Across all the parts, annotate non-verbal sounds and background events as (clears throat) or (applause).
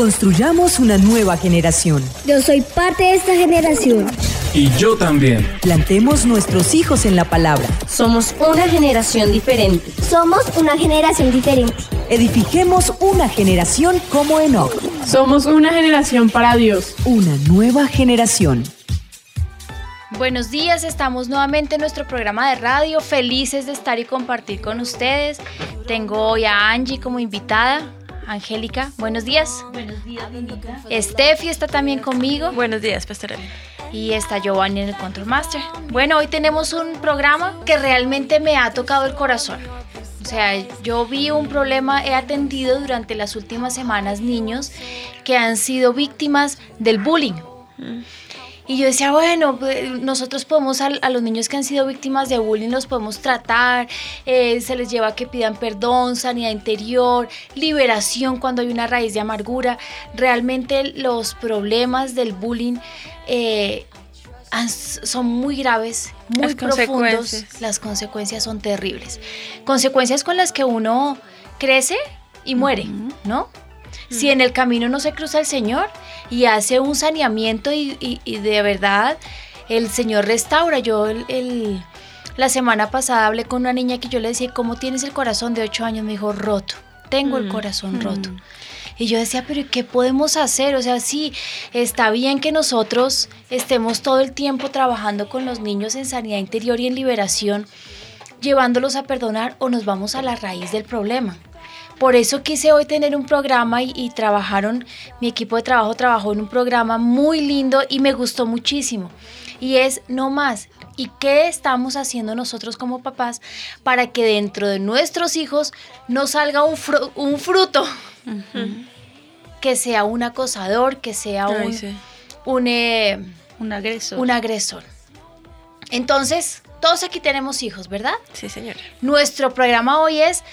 Construyamos una nueva generación. Yo soy parte de esta generación. Y yo también. Plantemos nuestros hijos en la palabra. Somos una generación diferente. Somos una generación diferente. Edifiquemos una generación como Enoch. Somos una generación para Dios. Una nueva generación. Buenos días, estamos nuevamente en nuestro programa de radio, felices de estar y compartir con ustedes. Tengo hoy a Angie como invitada. Angélica, buenos días. Buenos días, Steffi está también conmigo. Buenos días, Pastora. Y está Giovanni en el Control Master. Bueno, hoy tenemos un programa que realmente me ha tocado el corazón. O sea, yo vi un problema, he atendido durante las últimas semanas niños que han sido víctimas del bullying. Y yo decía, bueno, pues, nosotros podemos a, a, los niños que han sido víctimas de bullying los podemos tratar, eh, se les lleva a que pidan perdón, sanidad interior, liberación cuando hay una raíz de amargura. Realmente los problemas del bullying eh, son muy graves, muy Las profundos. Las consecuencias son terribles. Consecuencias con las que uno crece y muere, ¿no? Si en el camino no se cruza el Señor y hace un saneamiento y, y- y de verdad el Señor restaura. Yo el, el- la semana pasada hablé con una niña que yo le decía, ¿cómo tienes el corazón de 8 años? Me dijo, roto, tengo el corazón roto. Y yo decía, pero ¿y ¿qué podemos hacer? O sea, sí, está bien que nosotros estemos todo el tiempo trabajando con los niños en sanidad interior y en liberación, llevándolos a perdonar o nos vamos a la raíz del problema. Por eso quise hoy tener un programa y, y trabajaron, mi equipo de trabajo trabajó en un programa muy lindo y me gustó muchísimo. Y es no más. ¿Y qué estamos haciendo nosotros como papás para que dentro de nuestros hijos no salga un, fru- un fruto? (laughs) Que sea un acosador, que sea Ay, un, sí. un, eh, Un agresor. un agresor. Entonces, todos aquí tenemos hijos, ¿verdad? Sí, señora. Nuestro programa hoy es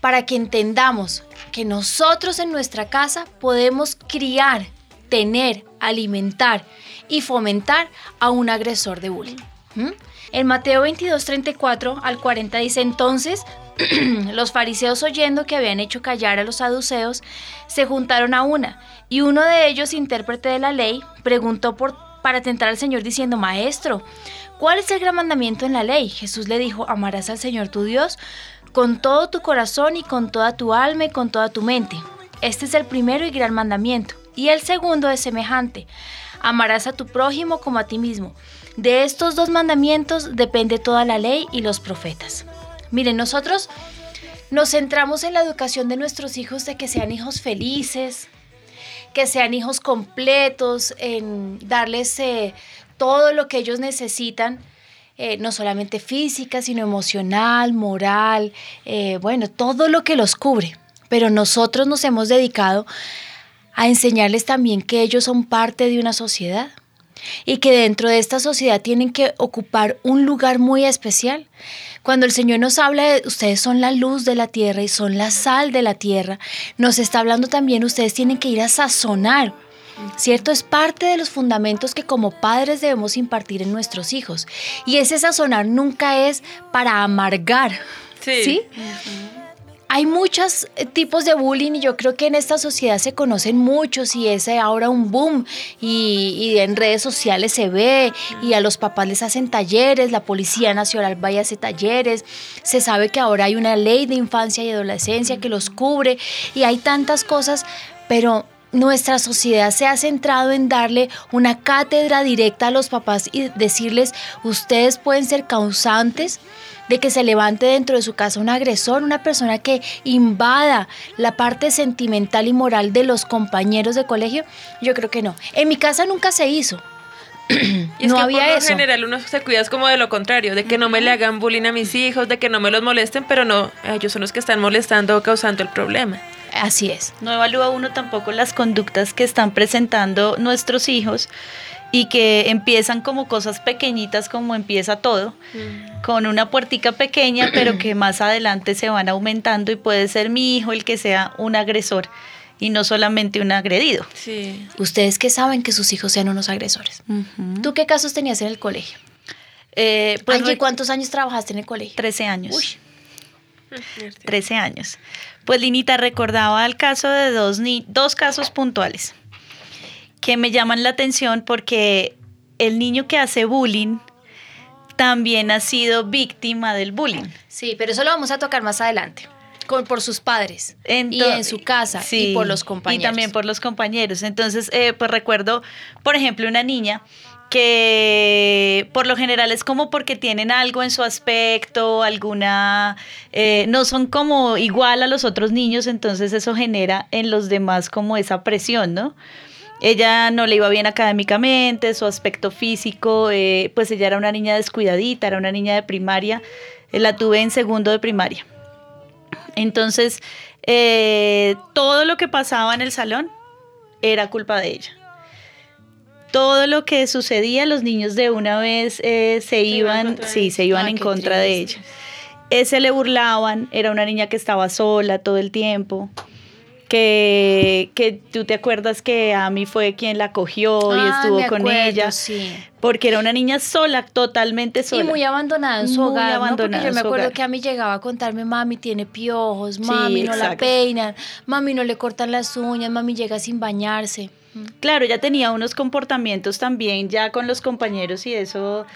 para que entendamos que nosotros en nuestra casa podemos criar, tener, alimentar y fomentar a un agresor de bullying. ¿Mm? En Mateo 22, 34 al 40 dice entonces, (clears throat) los fariseos oyendo que habían hecho callar a los saduceos, se juntaron a una, y uno de ellos, intérprete de la ley, preguntó por, para tentar al Señor diciendo, Maestro, ¿cuál es el gran mandamiento en la ley? Jesús le dijo, amarás al Señor tu Dios con todo tu corazón y con toda tu alma y con toda tu mente. Este es el primero y gran mandamiento. Y el segundo es semejante. Amarás a tu prójimo como a ti mismo. De estos dos mandamientos depende toda la ley y los profetas. Miren, nosotros nos centramos en la educación de nuestros hijos de que sean hijos felices, que sean hijos completos, en darles eh, todo lo que ellos necesitan, eh, no solamente física, sino emocional, moral, eh, bueno, todo lo que los cubre. Pero nosotros nos hemos dedicado a enseñarles también que ellos son parte de una sociedad y que dentro de esta sociedad tienen que ocupar un lugar muy especial. Cuando el Señor nos habla de ustedes son la luz de la tierra y son la sal de la tierra, nos está hablando también ustedes tienen que ir a sazonar. ¿Cierto? Es parte de los fundamentos que como padres debemos impartir en nuestros hijos. Y ese sazonar nunca es para amargar. Sí. ¿Sí? Hay muchos eh, tipos de bullying y yo creo que en esta sociedad se conocen muchos y es eh, ahora un boom y, y en redes sociales se ve y a los papás les hacen talleres, la Policía Nacional va y hace talleres, se sabe que ahora hay una ley de infancia y adolescencia que los cubre y hay tantas cosas, pero nuestra sociedad se ha centrado en darle una cátedra directa a los papás y decirles, ustedes pueden ser causantes de que se levante dentro de su casa un agresor, una persona que invada la parte sentimental y moral de los compañeros de colegio, yo creo que no. En mi casa nunca se hizo. Y (clears throat) es no que había por lo eso. general uno se cuida es como de lo contrario, de que no me le hagan bullying a mis hijos, de que no me los molesten, pero no, ellos son los que están molestando o causando el problema. Así es. No evalúa uno tampoco las conductas que están presentando nuestros hijos y que empiezan como cosas pequeñitas como empieza todo, con una puertica pequeña, pero que (clears throat) más adelante se van aumentando y puede ser mi hijo el que sea un agresor y no solamente un agredido. Sí. Ustedes que saben que sus hijos sean unos agresores. ¿Tú qué casos tenías en el colegio? Eh, pues ¿cuántos años trabajaste en el colegio? 13 años. Uy. 13 años. Pues Linita recordaba el caso de dos, ni dos casos puntuales que me llaman la atención porque el niño que hace bullying también ha sido víctima del bullying. Sí, pero eso lo vamos a tocar más adelante. Con, por sus padres y en su casa Sí, y por los compañeros. Y también por los compañeros. Entonces, eh, pues recuerdo, por ejemplo, una niña que por lo general es como porque tienen algo en su aspecto, alguna, eh, no son como igual a los otros niños, entonces eso genera en los demás como esa presión, ¿no? Ella no le iba bien académicamente, su aspecto físico, eh, pues ella era una niña descuidadita, era una niña de primaria, eh, la tuve en segundo de primaria. Entonces, todo lo que pasaba en el salón era culpa de ella. Todo lo que sucedía, los niños de una vez eh, se iban sí, se iban Ay, en contra de ella. Eh, se le burlaban, era una niña que estaba sola todo el tiempo. Que, que tú te acuerdas que Ami fue quien la cogió y Ah, estuvo me con acuerdo, ella. sí. Porque era una niña sola, totalmente sola. Y muy abandonada en su Muy hogar, ¿no? abandonada Porque yo me acuerdo hogar. que a mí llegaba a contarme, mami tiene piojos, Sí, mami no la peinan, mami no le cortan las uñas, mami llega sin bañarse. Claro, ella tenía unos comportamientos también ya con los compañeros y eso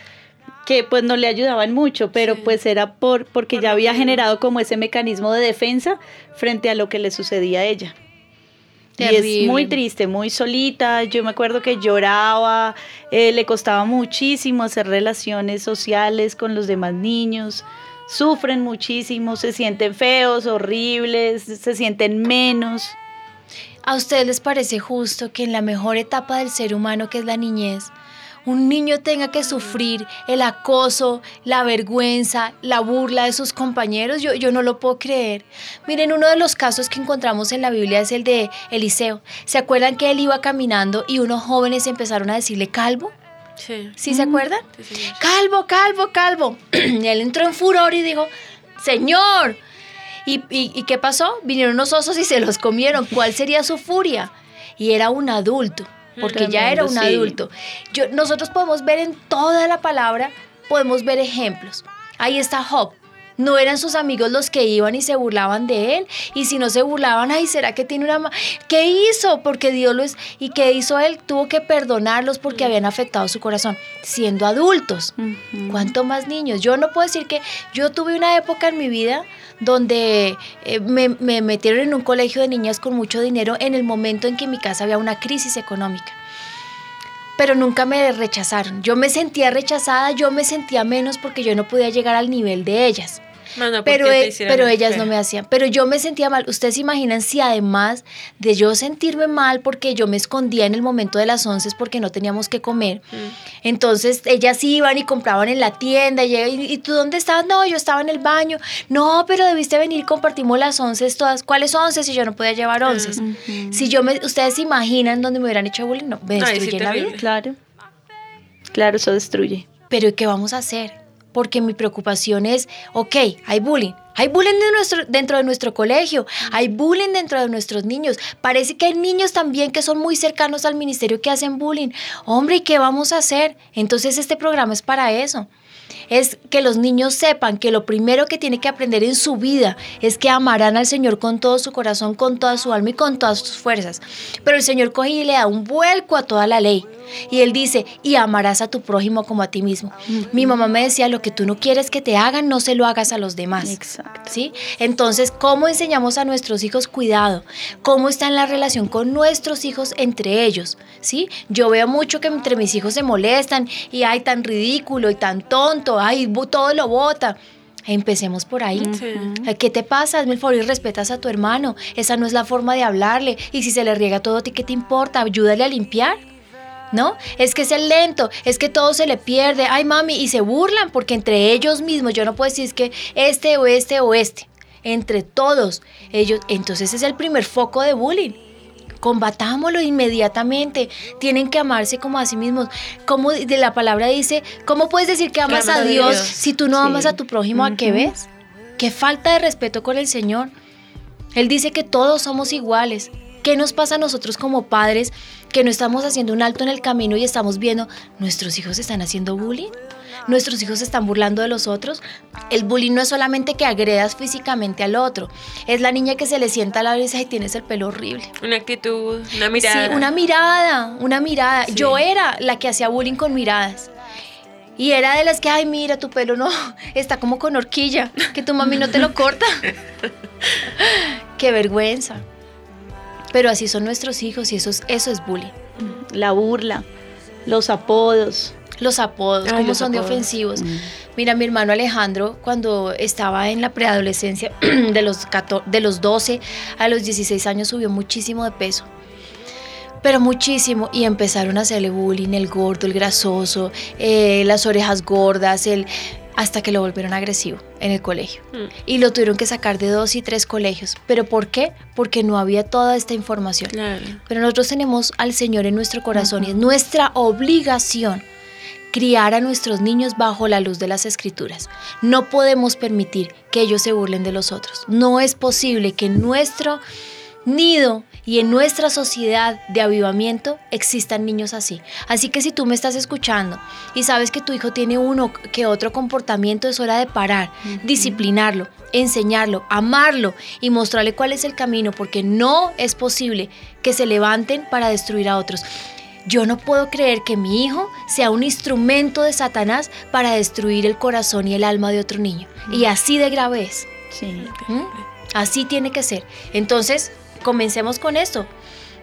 que pues no le ayudaban mucho, pero Sí. pues era por porque Por ya había generado como ese mecanismo de defensa frente a lo que le sucedía a ella. Y es muy triste, muy solita. Yo me acuerdo que lloraba, eh, le costaba muchísimo hacer relaciones sociales con los demás niños. Sufren muchísimo, se sienten feos, horribles, se sienten menos. ¿A ustedes les parece justo que en la mejor etapa del ser humano, que es la niñez, un niño tenga que sufrir el acoso, la vergüenza, la burla de sus compañeros? Yo, yo no lo puedo creer. Miren, uno de los casos que encontramos en la Biblia es el de Eliseo. ¿Se acuerdan que él iba caminando y unos jóvenes empezaron a decirle calvo? Sí. ¿Sí se acuerdan? Sí. Calvo, calvo, calvo. (clears throat) y él entró en furor y dijo, Señor. ¿Y, y, y qué pasó? Vinieron unos osos y se los comieron. ¿Cuál sería su furia? Y era un adulto, porque ya era un sí. adulto. Yo, nosotros podemos ver en toda la palabra, podemos ver ejemplos. Ahí está Job. No eran sus amigos los que iban y se burlaban de él. Y si no se burlaban, ay, ¿será que tiene una... ¿Qué hizo? Porque Dios lo es... ¿Y qué hizo él? Tuvo que perdonarlos porque habían afectado su corazón, siendo adultos. ¿Cuánto más niños? Yo no puedo decir que yo tuve una época en mi vida donde eh, me, me metieron en un colegio de niñas con mucho dinero en el momento en que en mi casa había una crisis económica. Pero nunca me rechazaron. Yo me sentía rechazada, yo me sentía menos porque yo no podía llegar al nivel de ellas. Más no Pero, te e- pero el ellas no me hacían. Pero yo me sentía mal. Ustedes se imaginan si además de yo sentirme mal porque yo me escondía en el momento de las once porque no teníamos que comer. Mm. Entonces ellas iban y compraban en la tienda. Y, llega- ¿y, y tú dónde estabas? No, yo estaba en el baño. No, pero debiste venir, compartimos las once todas. ¿Cuáles once si yo no podía llevar once? Si yo me, ustedes se imaginan dónde me hubieran hecho bullying, no, me Ay, sí, destruyen la vida. Claro. Claro, eso destruye. Pero ¿y ¿qué vamos a hacer? Porque mi preocupación es, ok, hay bullying. Hay bullying de nuestro- dentro de nuestro colegio, hay bullying dentro de nuestros niños. Parece que hay niños también que son muy cercanos al ministerio que hacen bullying. Hombre, ¿y qué vamos a hacer? Entonces este programa es para eso. Es que los niños sepan que lo primero que tiene que aprender en su vida es que amarán al Señor con todo su corazón, con toda su alma y con todas sus fuerzas. Pero el Señor coge y le da un vuelco a toda la ley. Y Él dice, y amarás a tu prójimo como a ti mismo. Mi mamá me decía, lo que tú no quieres que te hagan, no se lo hagas a los demás. Exacto. ¿Sí? Entonces, ¿cómo enseñamos a nuestros hijos cuidado? ¿Cómo está en la relación con nuestros hijos entre ellos? ¿Sí? Yo veo mucho que entre mis hijos se molestan y ay, tan ridículo y tan tonto, ay, todo lo bota. Empecemos por ahí. Sí. ¿Qué te pasa? Hazme el favor y respetas a tu hermano. Esa no es la forma de hablarle. Y si se le riega todo a ti, ¿qué te importa? Ayúdale a limpiar. ¿No? Es que es el lento, es que todo se le pierde. Ay, mami, y se burlan porque entre ellos mismos, yo no puedo decir es que este o este o este. Entre todos ellos, entonces es el primer foco de bullying. Combatámoslo inmediatamente. Tienen que amarse como a sí mismos. Como de la palabra dice, ¿cómo puedes decir que amas amas a Dios, Dios. si tú no Sí. amas a tu prójimo? ¿A qué ves? Qué falta de respeto con el Señor. Él dice que todos somos iguales. ¿Qué nos pasa a nosotros como padres que no estamos haciendo un alto en el camino y estamos viendo nuestros hijos están haciendo bullying? Nuestros hijos se están burlando de los otros. El bullying no es solamente que agredas físicamente al otro, es la niña que se le sienta a la cabeza y tienes el pelo horrible. Una actitud, una mirada. Sí, una mirada, una mirada. Sí. Yo era la que hacía bullying con miradas. Y era de las que, ay, mira, tu pelo no, (laughs) está como con horquilla, que tu mami no te lo corta. (laughs) Qué vergüenza. Pero así son nuestros hijos y eso es, eso es bullying. La burla, los apodos. Los apodos, Ay, cómo los son de ofensivos. Mira, mi hermano Alejandro, cuando estaba en la preadolescencia, (clears throat) de los, 14 de los 12 a los 16 años, subió muchísimo de peso. Pero muchísimo. Y empezaron a hacerle bullying, el gordo, el grasoso, eh, las orejas gordas, el hasta que lo volvieron agresivo en el colegio. Mm. Y lo tuvieron que sacar de dos y tres colegios. ¿Pero por qué? Porque no había toda esta información. Claro. Pero nosotros tenemos al Señor en nuestro corazón y es nuestra obligación criar a nuestros niños bajo la luz de las escrituras. No podemos permitir que ellos se burlen de los otros. No es posible que en nuestro nido y en nuestra sociedad de avivamiento existan niños así. Así que si tú me estás escuchando y sabes que tu hijo tiene uno que otro comportamiento, es hora de parar, disciplinarlo, enseñarlo, amarlo y mostrarle cuál es el camino, porque no es posible que se levanten para destruir a otros. Yo no puedo creer que mi hijo sea un instrumento de Satanás para destruir el corazón y el alma de otro niño. Y así de grave es. Sí. ¿Mm? Así tiene que ser. Entonces, comencemos con esto.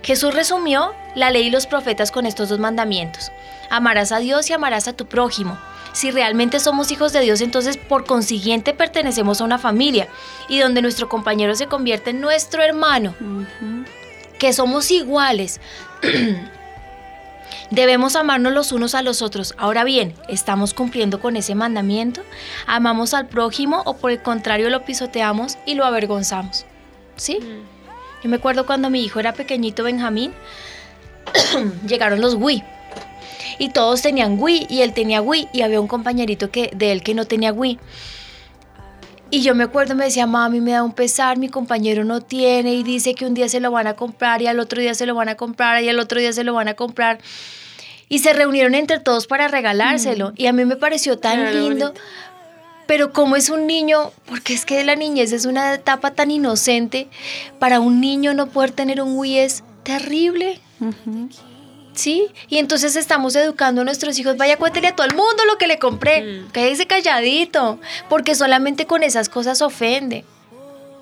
Jesús resumió la ley y los profetas con estos dos mandamientos. Amarás a Dios y amarás a tu prójimo. Si realmente somos hijos de Dios, entonces por consiguiente pertenecemos a una familia y donde nuestro compañero se convierte en nuestro hermano, que somos iguales. (clears throat) (clears throat) Debemos amarnos los unos a los otros. Ahora bien, ¿estamos cumpliendo con ese mandamiento? ¿Amamos al prójimo o por el contrario lo pisoteamos y lo avergonzamos? ¿Sí? Yo me acuerdo cuando mi hijo era pequeñito, Benjamín, (clears throat) llegaron los Wii. Y todos tenían Wii y él tenía Wii y había un compañerito que, de él que no tenía Wii. Y yo me acuerdo, me decía, mami, me da un pesar, mi compañero no tiene y dice que un día se lo van a comprar y al otro día se lo van a comprar y al otro día se lo van a comprar. Y se reunieron entre todos para regalárselo. Y a mí me pareció tan lindo. bonito. Pero como es un niño, porque es que la niñez es una etapa tan inocente, para un niño no poder tener un Wii es terrible. ¿Sí? Y entonces estamos educando a nuestros hijos, vaya cuéntele a todo el mundo lo que le compré, Mm. quédese calladito, porque solamente con esas cosas ofende.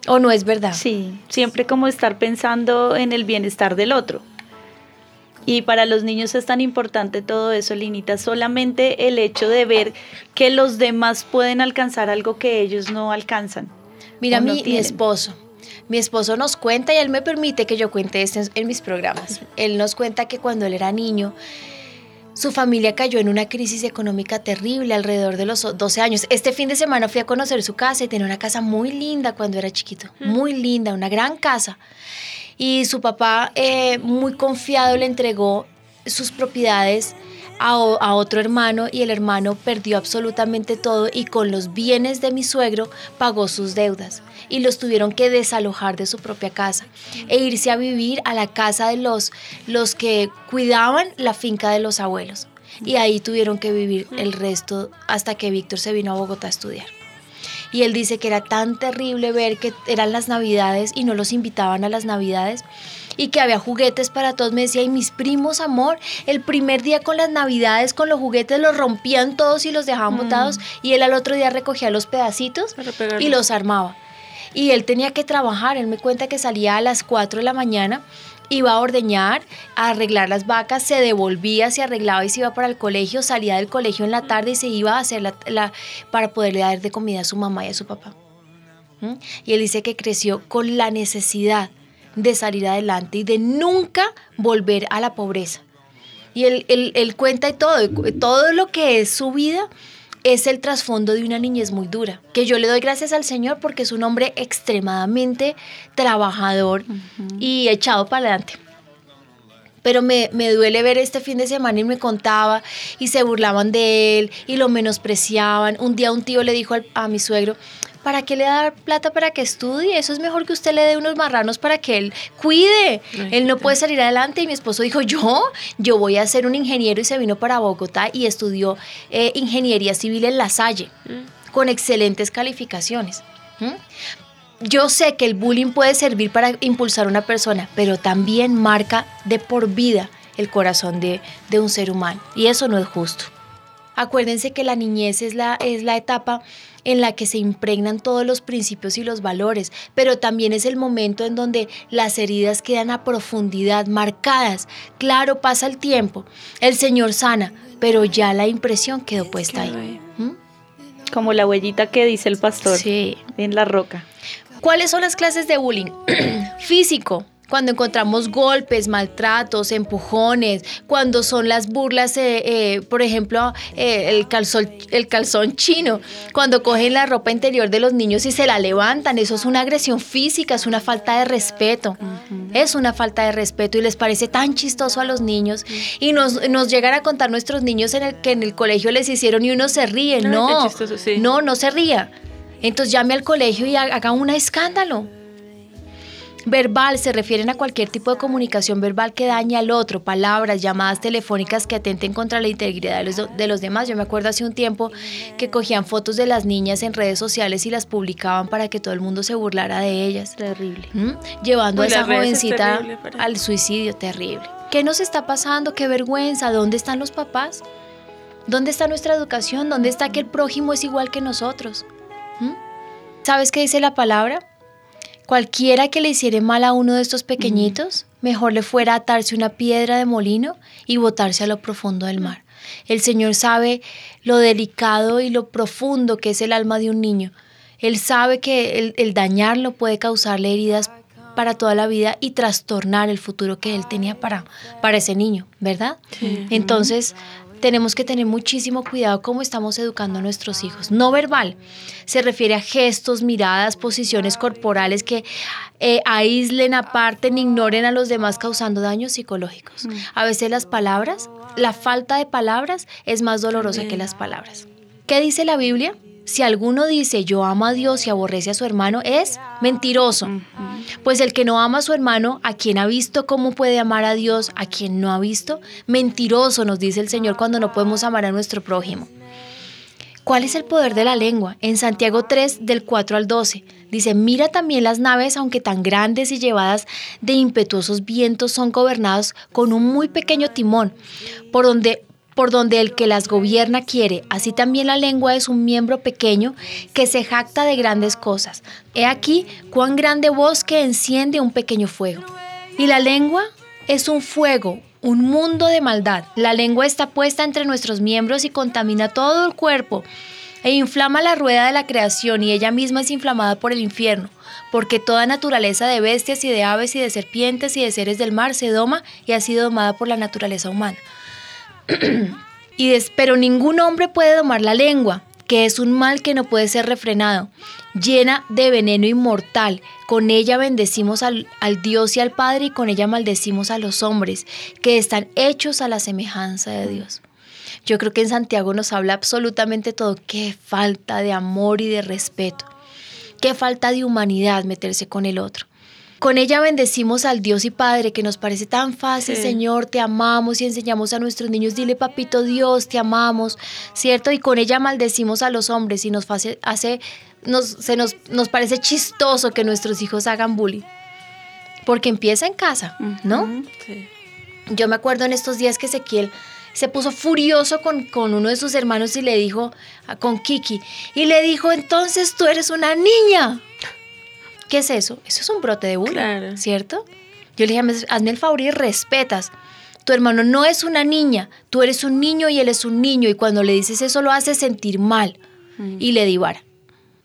¿O no es verdad? Sí, siempre como estar pensando en el bienestar del otro. Y para los niños es tan importante todo eso, Linita, solamente el hecho de ver que los demás pueden alcanzar algo que ellos no alcanzan. Mira, no mi, esposo. Mi esposo nos cuenta y él me permite que yo cuente esto en, mis programas. Él nos cuenta que cuando él era niño, su familia cayó en una crisis económica terrible alrededor de los 12 años. Este fin de semana fui a conocer su casa y tenía una casa muy linda cuando era chiquito. Muy linda, una gran casa. Y su papá, eh, muy confiado, le entregó sus propiedades a, otro hermano y el hermano perdió absolutamente todo y con los bienes de mi suegro pagó sus deudas y los tuvieron que desalojar de su propia casa e irse a vivir a la casa de los, los que cuidaban la finca de los abuelos. Y ahí tuvieron que vivir el resto hasta que Víctor se vino a Bogotá a estudiar. Y él dice que era tan terrible ver que eran las navidades y no los invitaban a las navidades y que había juguetes para todos. Me decía, y mis primos, amor, el primer día con las navidades, con los juguetes, los rompían todos y los dejaban botados y él al otro día recogía los pedacitos y los armaba. Y él tenía que trabajar, él me cuenta que salía a las 4 de la mañana, iba a ordeñar, a arreglar las vacas, se devolvía, se arreglaba y se iba para el colegio, salía del colegio en la tarde y se iba a hacer la, la- para poderle dar de comida a su mamá y a su papá. ¿Mm? Y él dice que creció con la necesidad de salir adelante y de nunca volver a la pobreza. Y él, él- él cuenta y todo, todo lo que es su vida es el trasfondo de una niñez muy dura, que yo le doy gracias al Señor porque es un hombre extremadamente trabajador y echado para adelante. Pero me, me duele ver este fin de semana y me contaba y se burlaban de él y lo menospreciaban. Un día un tío le dijo al- a mi suegro, ¿Para qué le da plata para que estudie? Eso es mejor que usted le dé unos marranos para que él cuide. Ay, él no puede salir adelante. Y mi esposo dijo, yo, yo voy a ser un ingeniero y se vino para Bogotá y estudió eh, ingeniería civil en La Salle, con excelentes calificaciones. ¿Mm? Yo sé que el bullying puede servir para impulsar a una persona, pero también marca de por vida el corazón de, de un ser humano. Y eso no es justo. Acuérdense que la niñez es la, es la etapa en la que se impregnan todos los principios y los valores, pero también es el momento en donde las heridas quedan a profundidad, marcadas. Claro, pasa el tiempo, el Señor sana, pero ya la impresión quedó puesta ahí. ¿Mm? Como la huellita que dice el pastor Sí. en la roca. ¿Cuáles son las clases de bullying? (clears throat) Físico. Cuando encontramos golpes, maltratos, empujones, cuando son las burlas, eh, eh, por ejemplo, eh, el, calzón, el calzón chino, cuando cogen la ropa interior de los niños y se la levantan, eso es una agresión física, es una falta de respeto, es una falta de respeto y les parece tan chistoso a los niños y nos, nos llegan a contar nuestros niños en el, que en el colegio les hicieron y uno se ríe, no, chistoso, sí. no, no se ría. Entonces llame al colegio y ha- haga un escándalo. Verbal se refieren a cualquier tipo de comunicación verbal que dañe al otro, palabras, llamadas telefónicas que atenten contra la integridad de los, de los demás. Yo me acuerdo hace un tiempo que cogían fotos de las niñas en redes sociales y las publicaban para que todo el mundo se burlara de ellas. Terrible. ¿Mm? Llevando Uy, a esa es jovencita para- al suicidio terrible. ¿Qué nos está pasando? ¿Qué vergüenza? ¿Dónde están los papás? ¿Dónde está nuestra educación? ¿Dónde está que el prójimo es igual que nosotros? ¿Mm? ¿Sabes qué dice la palabra? Cualquiera que le hiciere mal a uno de estos pequeñitos, mejor le fuera atarse una piedra de molino y botarse a lo profundo del mar. El Señor sabe lo delicado y lo profundo que es el alma de un niño. Él sabe que el, el dañarlo puede causarle heridas para toda la vida y trastornar el futuro que él tenía para, para ese niño, ¿verdad? Entonces, tenemos que tener muchísimo cuidado cómo estamos educando a nuestros hijos. No verbal se refiere a gestos, miradas, posiciones corporales que eh, aíslen, aparten, ignoren a los demás causando daños psicológicos. A veces las palabras, la falta de palabras es más dolorosa que las palabras. ¿Qué dice la Biblia? Si alguno dice yo amo a Dios y aborrece a su hermano, es mentiroso. Pues el que no ama a su hermano, a quien ha visto cómo puede amar a Dios, a quien no ha visto, mentiroso nos dice el Señor cuando no podemos amar a nuestro prójimo. ¿Cuál es el poder de la lengua? En Santiago 3, del 4 al 12, dice, mira también las naves, aunque tan grandes y llevadas de impetuosos vientos, son gobernadas con un muy pequeño timón, por donde por donde el que las gobierna quiere. Así también la lengua es un miembro pequeño que se jacta de grandes cosas. He aquí cuán grande voz que enciende un pequeño fuego. Y la lengua es un fuego, un mundo de maldad. La lengua está puesta entre nuestros miembros y contamina todo el cuerpo e inflama la rueda de la creación y ella misma es inflamada por el infierno, porque toda naturaleza de bestias y de aves y de serpientes y de seres del mar se doma y ha sido domada por la naturaleza humana. Y des- pero ningún hombre puede domar la lengua, que es un mal que no puede ser refrenado, llena de veneno inmortal. Con ella bendecimos al, al Dios y al Padre y con ella maldecimos a los hombres, que están hechos a la semejanza de Dios. Yo creo que en Santiago nos habla absolutamente todo. Qué falta de amor y de respeto. Qué falta de humanidad meterse con el otro. Con ella bendecimos al Dios y Padre, que nos parece tan fácil, Sí. Señor, te amamos y enseñamos a nuestros niños, dile papito Dios, te amamos, ¿cierto? Y con ella maldecimos a los hombres y nos hace, hace nos, se nos, nos parece chistoso que nuestros hijos hagan bullying. Porque empieza en casa, ¿no? Sí. Yo me acuerdo en estos días que Ezequiel se puso furioso con, con uno de sus hermanos y le dijo, con Kiki, y le dijo, entonces tú eres una niña. ¿Qué es eso? Eso es un brote de bullying, Claro. ¿cierto? Yo le dije, "Haz- hazme el favor y respetas. Tu hermano no es una niña, tú eres un niño y él es un niño, y cuando le dices eso lo hace sentir mal y le di vara.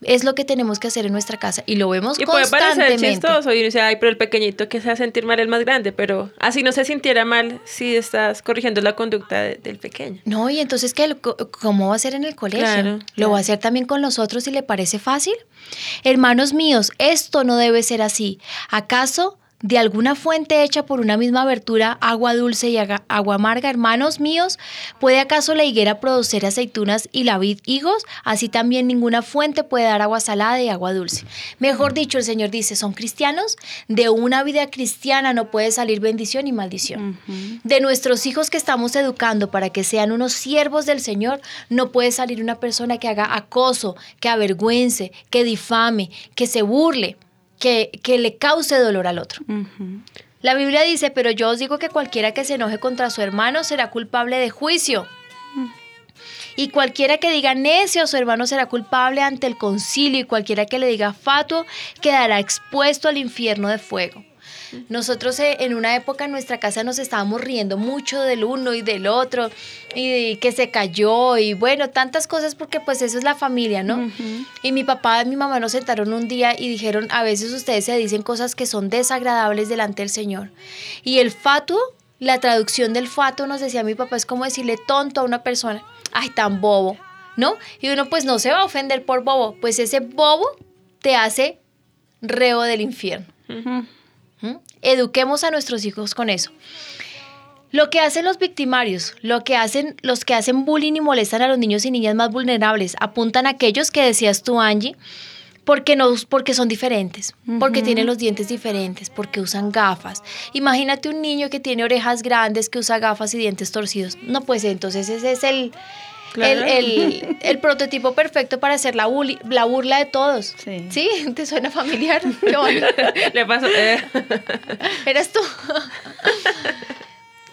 Es lo que tenemos que hacer en nuestra casa y lo vemos Y puede parecer constantemente. chistoso y dice, ay, pero el pequeñito que se va a sentir mal el más grande, pero así no se sintiera mal si estás corrigiendo la conducta de- del pequeño. No, y entonces, ¿qué? ¿cómo va a ser en el colegio? Claro, ¿Lo claro. va a hacer también con los otros si le parece fácil? Hermanos míos, esto no debe ser así. ¿Acaso de alguna fuente hecha por una misma abertura, agua dulce y agua amarga, hermanos míos? ¿Puede acaso la higuera producir aceitunas y la vid higos? Así también ninguna fuente puede dar agua salada y agua dulce. Mejor dicho, el Señor dice, ¿son cristianos? De una vida cristiana no puede salir bendición y maldición. De nuestros hijos que estamos educando para que sean unos siervos del Señor, no puede salir una persona que haga acoso, que avergüence, que difame, que se burle, que, que le cause dolor al otro. La Biblia dice, pero yo os digo que cualquiera que se enoje contra su hermano será culpable de juicio. Y cualquiera que diga necio a su hermano será culpable ante el concilio y cualquiera que le diga fatuo quedará expuesto al infierno de fuego. Nosotros eh, en una época en nuestra casa nos estábamos riendo mucho del uno y del otro y que se cayó y bueno, tantas cosas porque pues eso es la familia, ¿no? Y mi papá y mi mamá nos sentaron un día y dijeron, a veces ustedes se dicen cosas que son desagradables delante del Señor. Y el fatuo, la traducción del fatuo nos decía mi papá es como decirle tonto a una persona, ay, tan bobo, ¿no? Y uno pues no se va a ofender por bobo, pues ese bobo te hace reo del infierno. ¿Mm? Eduquemos a nuestros hijos con eso. Lo que hacen los victimarios, lo que hacen los que hacen bullying y molestan a los niños y niñas más vulnerables, apuntan a aquellos que decías tú, Angie, porque, no, porque son diferentes, porque tienen los dientes diferentes, porque usan gafas. Imagínate un niño que tiene orejas grandes, que usa gafas y dientes torcidos. No, pues entonces ese es el, Claro. el, el- (laughs) el prototipo perfecto para hacer la, bully- la burla de todos. Sí. ¿Te suena familiar? (laughs) Qué bonito. Le paso. eh. Eres tú. (laughs)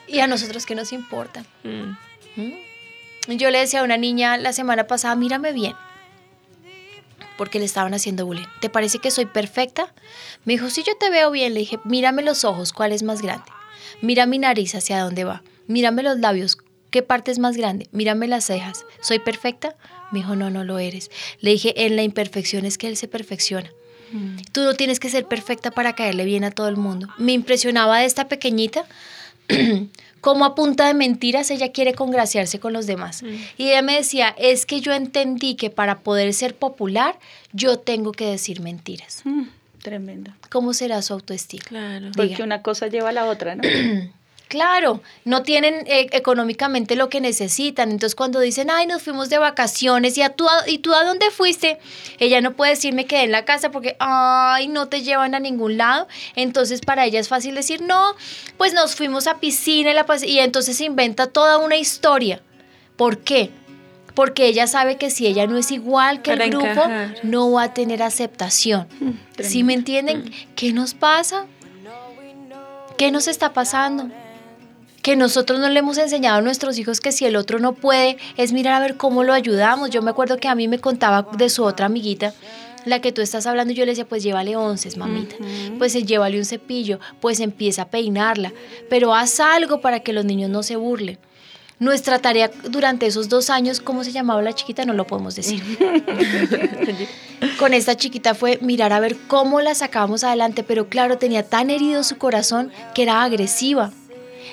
y a nosotros, ¿qué nos importa? Mm. ¿Mm? Yo le decía a una niña la semana pasada, mírame bien. Porque le estaban haciendo bullying. ¿Te parece que soy perfecta? Me dijo, sí, yo te veo bien. Le dije, mírame los ojos, ¿cuál es más grande? Mira mi nariz, ¿hacia dónde va? Mírame los labios, ¿qué parte es más grande? Mírame las cejas, ¿soy perfecta? Me dijo, no, no lo eres. Le dije, en la imperfección es que él se perfecciona. Tú no tienes que ser perfecta para caerle bien a todo el mundo. Me impresionaba de esta pequeñita (clears throat) cómo a punta de mentiras ella quiere congraciarse con los demás. Y ella me decía, es que yo entendí que para poder ser popular, yo tengo que decir mentiras. Mm, Tremendo. ¿Cómo será su autoestima? Claro. Porque Diga. una cosa lleva a la otra, ¿no? (clears throat) Claro, no tienen eh, económicamente lo que necesitan. Entonces cuando dicen, ay, nos fuimos de vacaciones, ¿y, a tú, a- ¿y tú a dónde fuiste? Ella no puede decir, me quedé en la casa porque, ay, no te llevan a ningún lado. Entonces para ella es fácil decir, no, pues nos fuimos a piscina y, la y entonces se inventa toda una historia. ¿Por qué? Porque ella sabe que si ella no es igual que el grupo, encajar. no va a tener aceptación. ¿Sí me entienden? ¿Qué nos pasa? ¿Qué nos está pasando? Que nosotros no le hemos enseñado a nuestros hijos que si el otro no puede, es mirar a ver cómo lo ayudamos. Yo me acuerdo que a mí me contaba de su otra amiguita, la que tú estás hablando, y yo le decía, pues llévale onces, mamita. Pues eh, llévale un cepillo, pues empieza a peinarla. Pero haz algo para que los niños no se burlen. Nuestra tarea durante esos dos años, ¿cómo se llamaba la chiquita? No lo podemos decir. (laughs) Con esta chiquita fue mirar a ver cómo la sacábamos adelante, pero claro, tenía tan herido su corazón que era agresiva.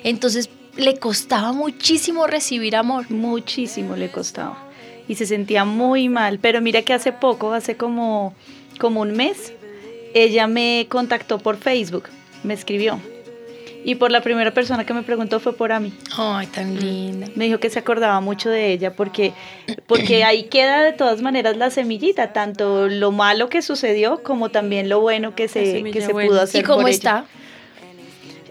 Entonces le costaba muchísimo recibir amor. Muchísimo le costaba. Y se sentía muy mal. Pero mira que hace poco, hace como, como un mes, ella me contactó por Facebook, me escribió. Y por la primera persona que me preguntó fue por a mí. Ay, tan linda. Me dijo que se acordaba mucho de ella porque, porque ahí queda de todas maneras la semillita, tanto lo malo que sucedió como también lo bueno que se, que se buena. pudo ¿Y hacer. cómo por ella.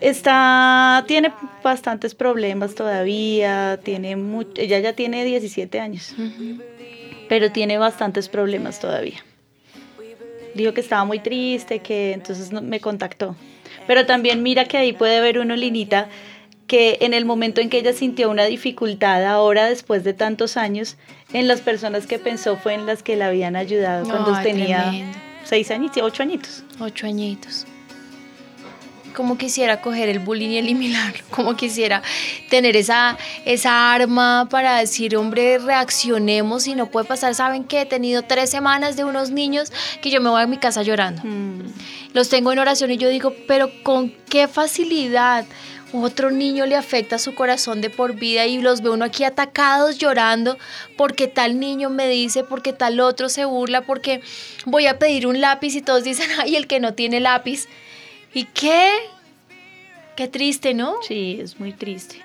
Está? Tiene bastantes problemas todavía, tiene ella ya tiene 17 años, pero tiene bastantes problemas todavía. Dijo que estaba muy triste, que entonces no- me contactó. Pero también mira que ahí puede ver uno, Linita, que en el momento en que ella sintió una dificultad, ahora después de tantos años, en las personas que pensó fue en las que la habían ayudado cuando Ay, tenía tremendo. seis años, ocho añitos. Ocho añitos. Como quisiera coger el bullying y eliminarlo. (laughs) Como quisiera tener esa, esa arma para decir, hombre, reaccionemos y no puede pasar. ¿Saben qué? He tenido tres semanas de unos niños que yo me voy a mi casa llorando. Los tengo en oración y yo digo, pero con qué facilidad otro niño le afecta su corazón de por vida y los ve uno aquí atacados llorando porque tal niño me dice, porque tal otro se burla, porque voy a pedir un lápiz y todos dicen, (laughs) ay, el que no tiene lápiz. ¿Y qué? Qué triste, ¿no? Sí, es muy triste.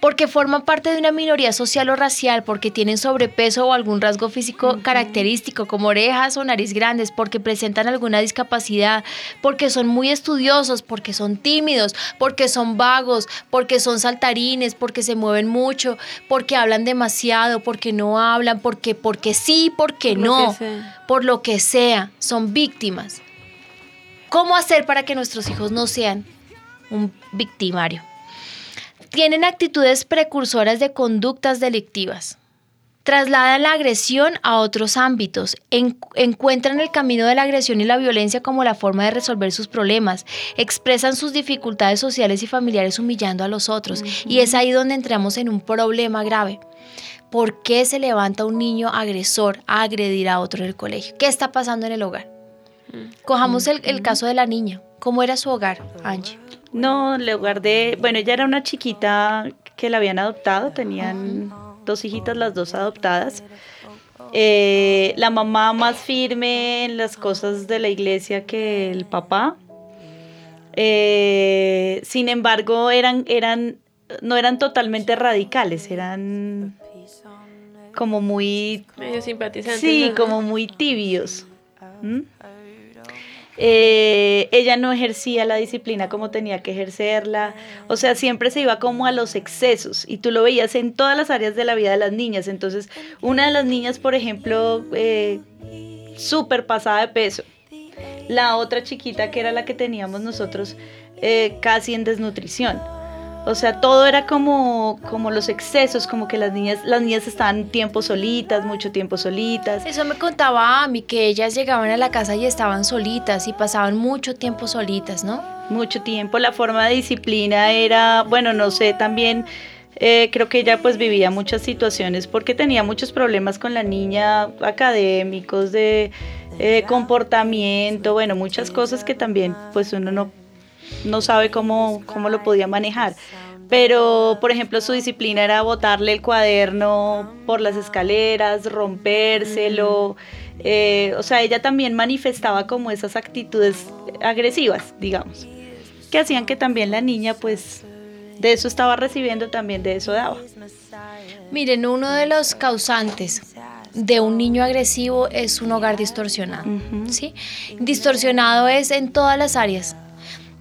porque forman parte de una minoría social o racial, porque tienen sobrepeso o algún rasgo físico característico, como orejas o nariz grandes, porque presentan alguna discapacidad, porque son muy estudiosos, porque son tímidos, porque son vagos, porque son saltarines, porque se mueven mucho, porque hablan demasiado, porque no hablan, porque, porque sí, porque no, por lo que sea, son víctimas. ¿Cómo hacer para que nuestros hijos no sean un victimario? Tienen actitudes precursoras de conductas delictivas. Trasladan la agresión a otros ámbitos. En- encuentran el camino de la agresión y la violencia como la forma de resolver sus problemas. Expresan sus dificultades sociales y familiares humillando a los otros. Y es ahí donde entramos en un problema grave. ¿Por qué se levanta un niño agresor a agredir a otro en el colegio? ¿Qué está pasando en el hogar? Cojamos el, el caso de la niña. ¿Cómo era su hogar, Angie? No, le guardé, bueno, ella era una chiquita que la habían adoptado, tenían dos hijitas, las dos adoptadas. Eh, la mamá más firme en las cosas de la iglesia que el papá. Eh, sin embargo, eran, eran, no eran totalmente radicales, eran como muy Medio simpatizantes. Sí, ¿no? como muy tibios. ¿Mm? Eh, ella no ejercía la disciplina como tenía que ejercerla, o sea, siempre se iba como a los excesos y tú lo veías en todas las áreas de la vida de las niñas. Entonces, una de las niñas, por ejemplo, eh, súper pasada de peso, la otra chiquita que era la que teníamos nosotros eh, casi en desnutrición. O sea, todo era como, como los excesos, como que las niñas, las niñas estaban tiempo solitas, mucho tiempo solitas. Eso me contaba a mí, que ellas llegaban a la casa y estaban solitas y pasaban mucho tiempo solitas, ¿no? mucho tiempo. La forma de disciplina era, bueno, no sé, también eh, creo que ella pues vivía muchas situaciones porque tenía muchos problemas con la niña, académicos, de eh, comportamiento, bueno, muchas cosas que también pues uno no, no sabe cómo, cómo lo podía manejar. Pero, por ejemplo, su disciplina era botarle el cuaderno por las escaleras, rompérselo. eh, o sea, ella también manifestaba como esas actitudes agresivas, digamos que hacían que también la niña pues de eso estaba recibiendo, también de eso daba. Miren, uno de los causantes de un niño agresivo es un hogar distorsionado, ¿sí? Distorsionado es en todas las áreas.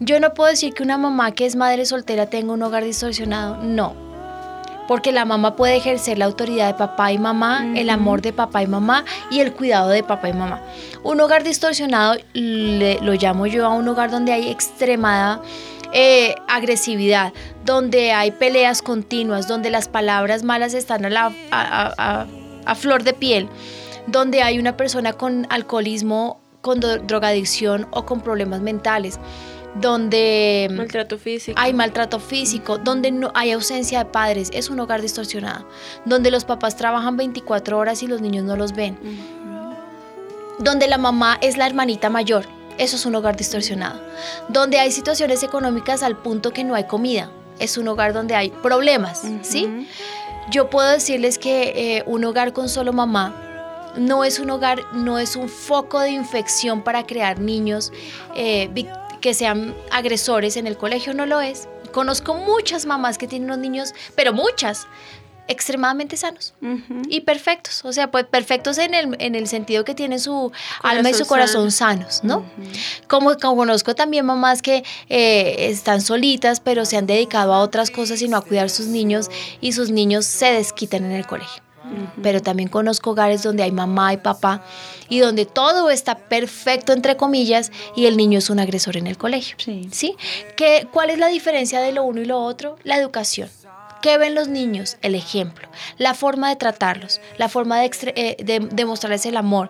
Yo no puedo decir que una mamá que es madre soltera tenga un hogar distorsionado, no. Porque la mamá puede ejercer la autoridad de papá y mamá, el amor de papá y mamá y el cuidado de papá y mamá. Un hogar distorsionado le- lo llamo yo a un hogar donde hay extremada eh, agresividad, donde hay peleas continuas, donde las palabras malas están a, la, a, a- a- a flor de piel, donde hay una persona con alcoholismo, con drogadicción o con problemas mentales, donde Maltrato físico. hay maltrato físico, donde no hay ausencia de padres, es un hogar distorsionado, donde los papás trabajan 24 horas y los niños no los ven, donde la mamá es la hermanita mayor, eso es un hogar distorsionado, donde hay situaciones económicas al punto que no hay comida, es un hogar donde hay problemas, ¿sí? Yo puedo decirles que eh, un hogar con solo mamá no es un hogar, no es un foco de infección para crear niños eh, que sean agresores en el colegio, no lo es. Conozco muchas mamás que tienen unos niños, pero muchas, extremadamente sanos y perfectos. O sea, pues perfectos en el, en el sentido que tienen su alma y su Corazón sanos, ¿no? como, como conozco también mamás que eh, están solitas, pero se han dedicado a otras cosas y no a cuidar sus niños y sus niños se desquitan en el colegio. Pero también conozco hogares donde hay mamá y papá y donde todo está perfecto, entre comillas, y el niño es un agresor en el colegio. Sí. ¿Sí? ¿Qué, ¿Cuál es la diferencia de lo uno y lo otro? La educación. ¿Qué ven los niños? El ejemplo, la forma de tratarlos, la forma de, eh, de, de mostrarles el amor,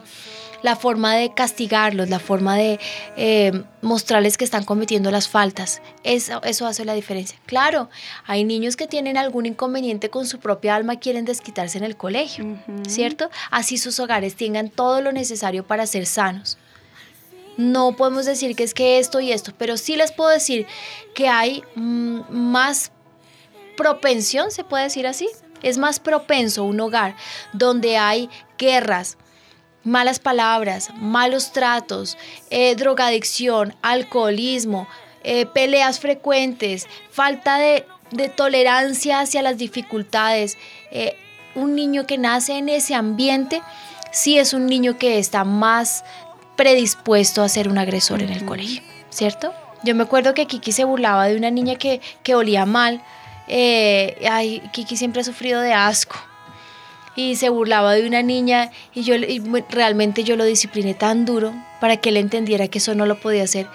la forma de castigarlos, la forma de eh, mostrarles que están cometiendo las faltas. Eso, eso hace la diferencia. Claro, hay niños que tienen algún inconveniente con su propia alma y quieren desquitarse en el colegio, ¿cierto? Así sus hogares tengan todo lo necesario para ser sanos. No podemos decir que es que esto y esto, pero sí les puedo decir que hay mm, más propensión, se puede decir así. Es más propenso un hogar donde hay guerras, malas palabras, malos tratos, eh, drogadicción, alcoholismo, eh, peleas frecuentes, falta de, de tolerancia hacia las dificultades, eh, un niño que nace en ese ambiente, sí es un niño que está más predispuesto a ser un agresor en el colegio, ¿cierto? Yo me acuerdo que Kiki se burlaba de una niña que, que olía mal. Eh, ay, Kiki siempre ha sufrido de asco. Y se burlaba de una niña y yo y realmente yo lo discipliné tan duro para que él entendiera que eso no lo podía hacer.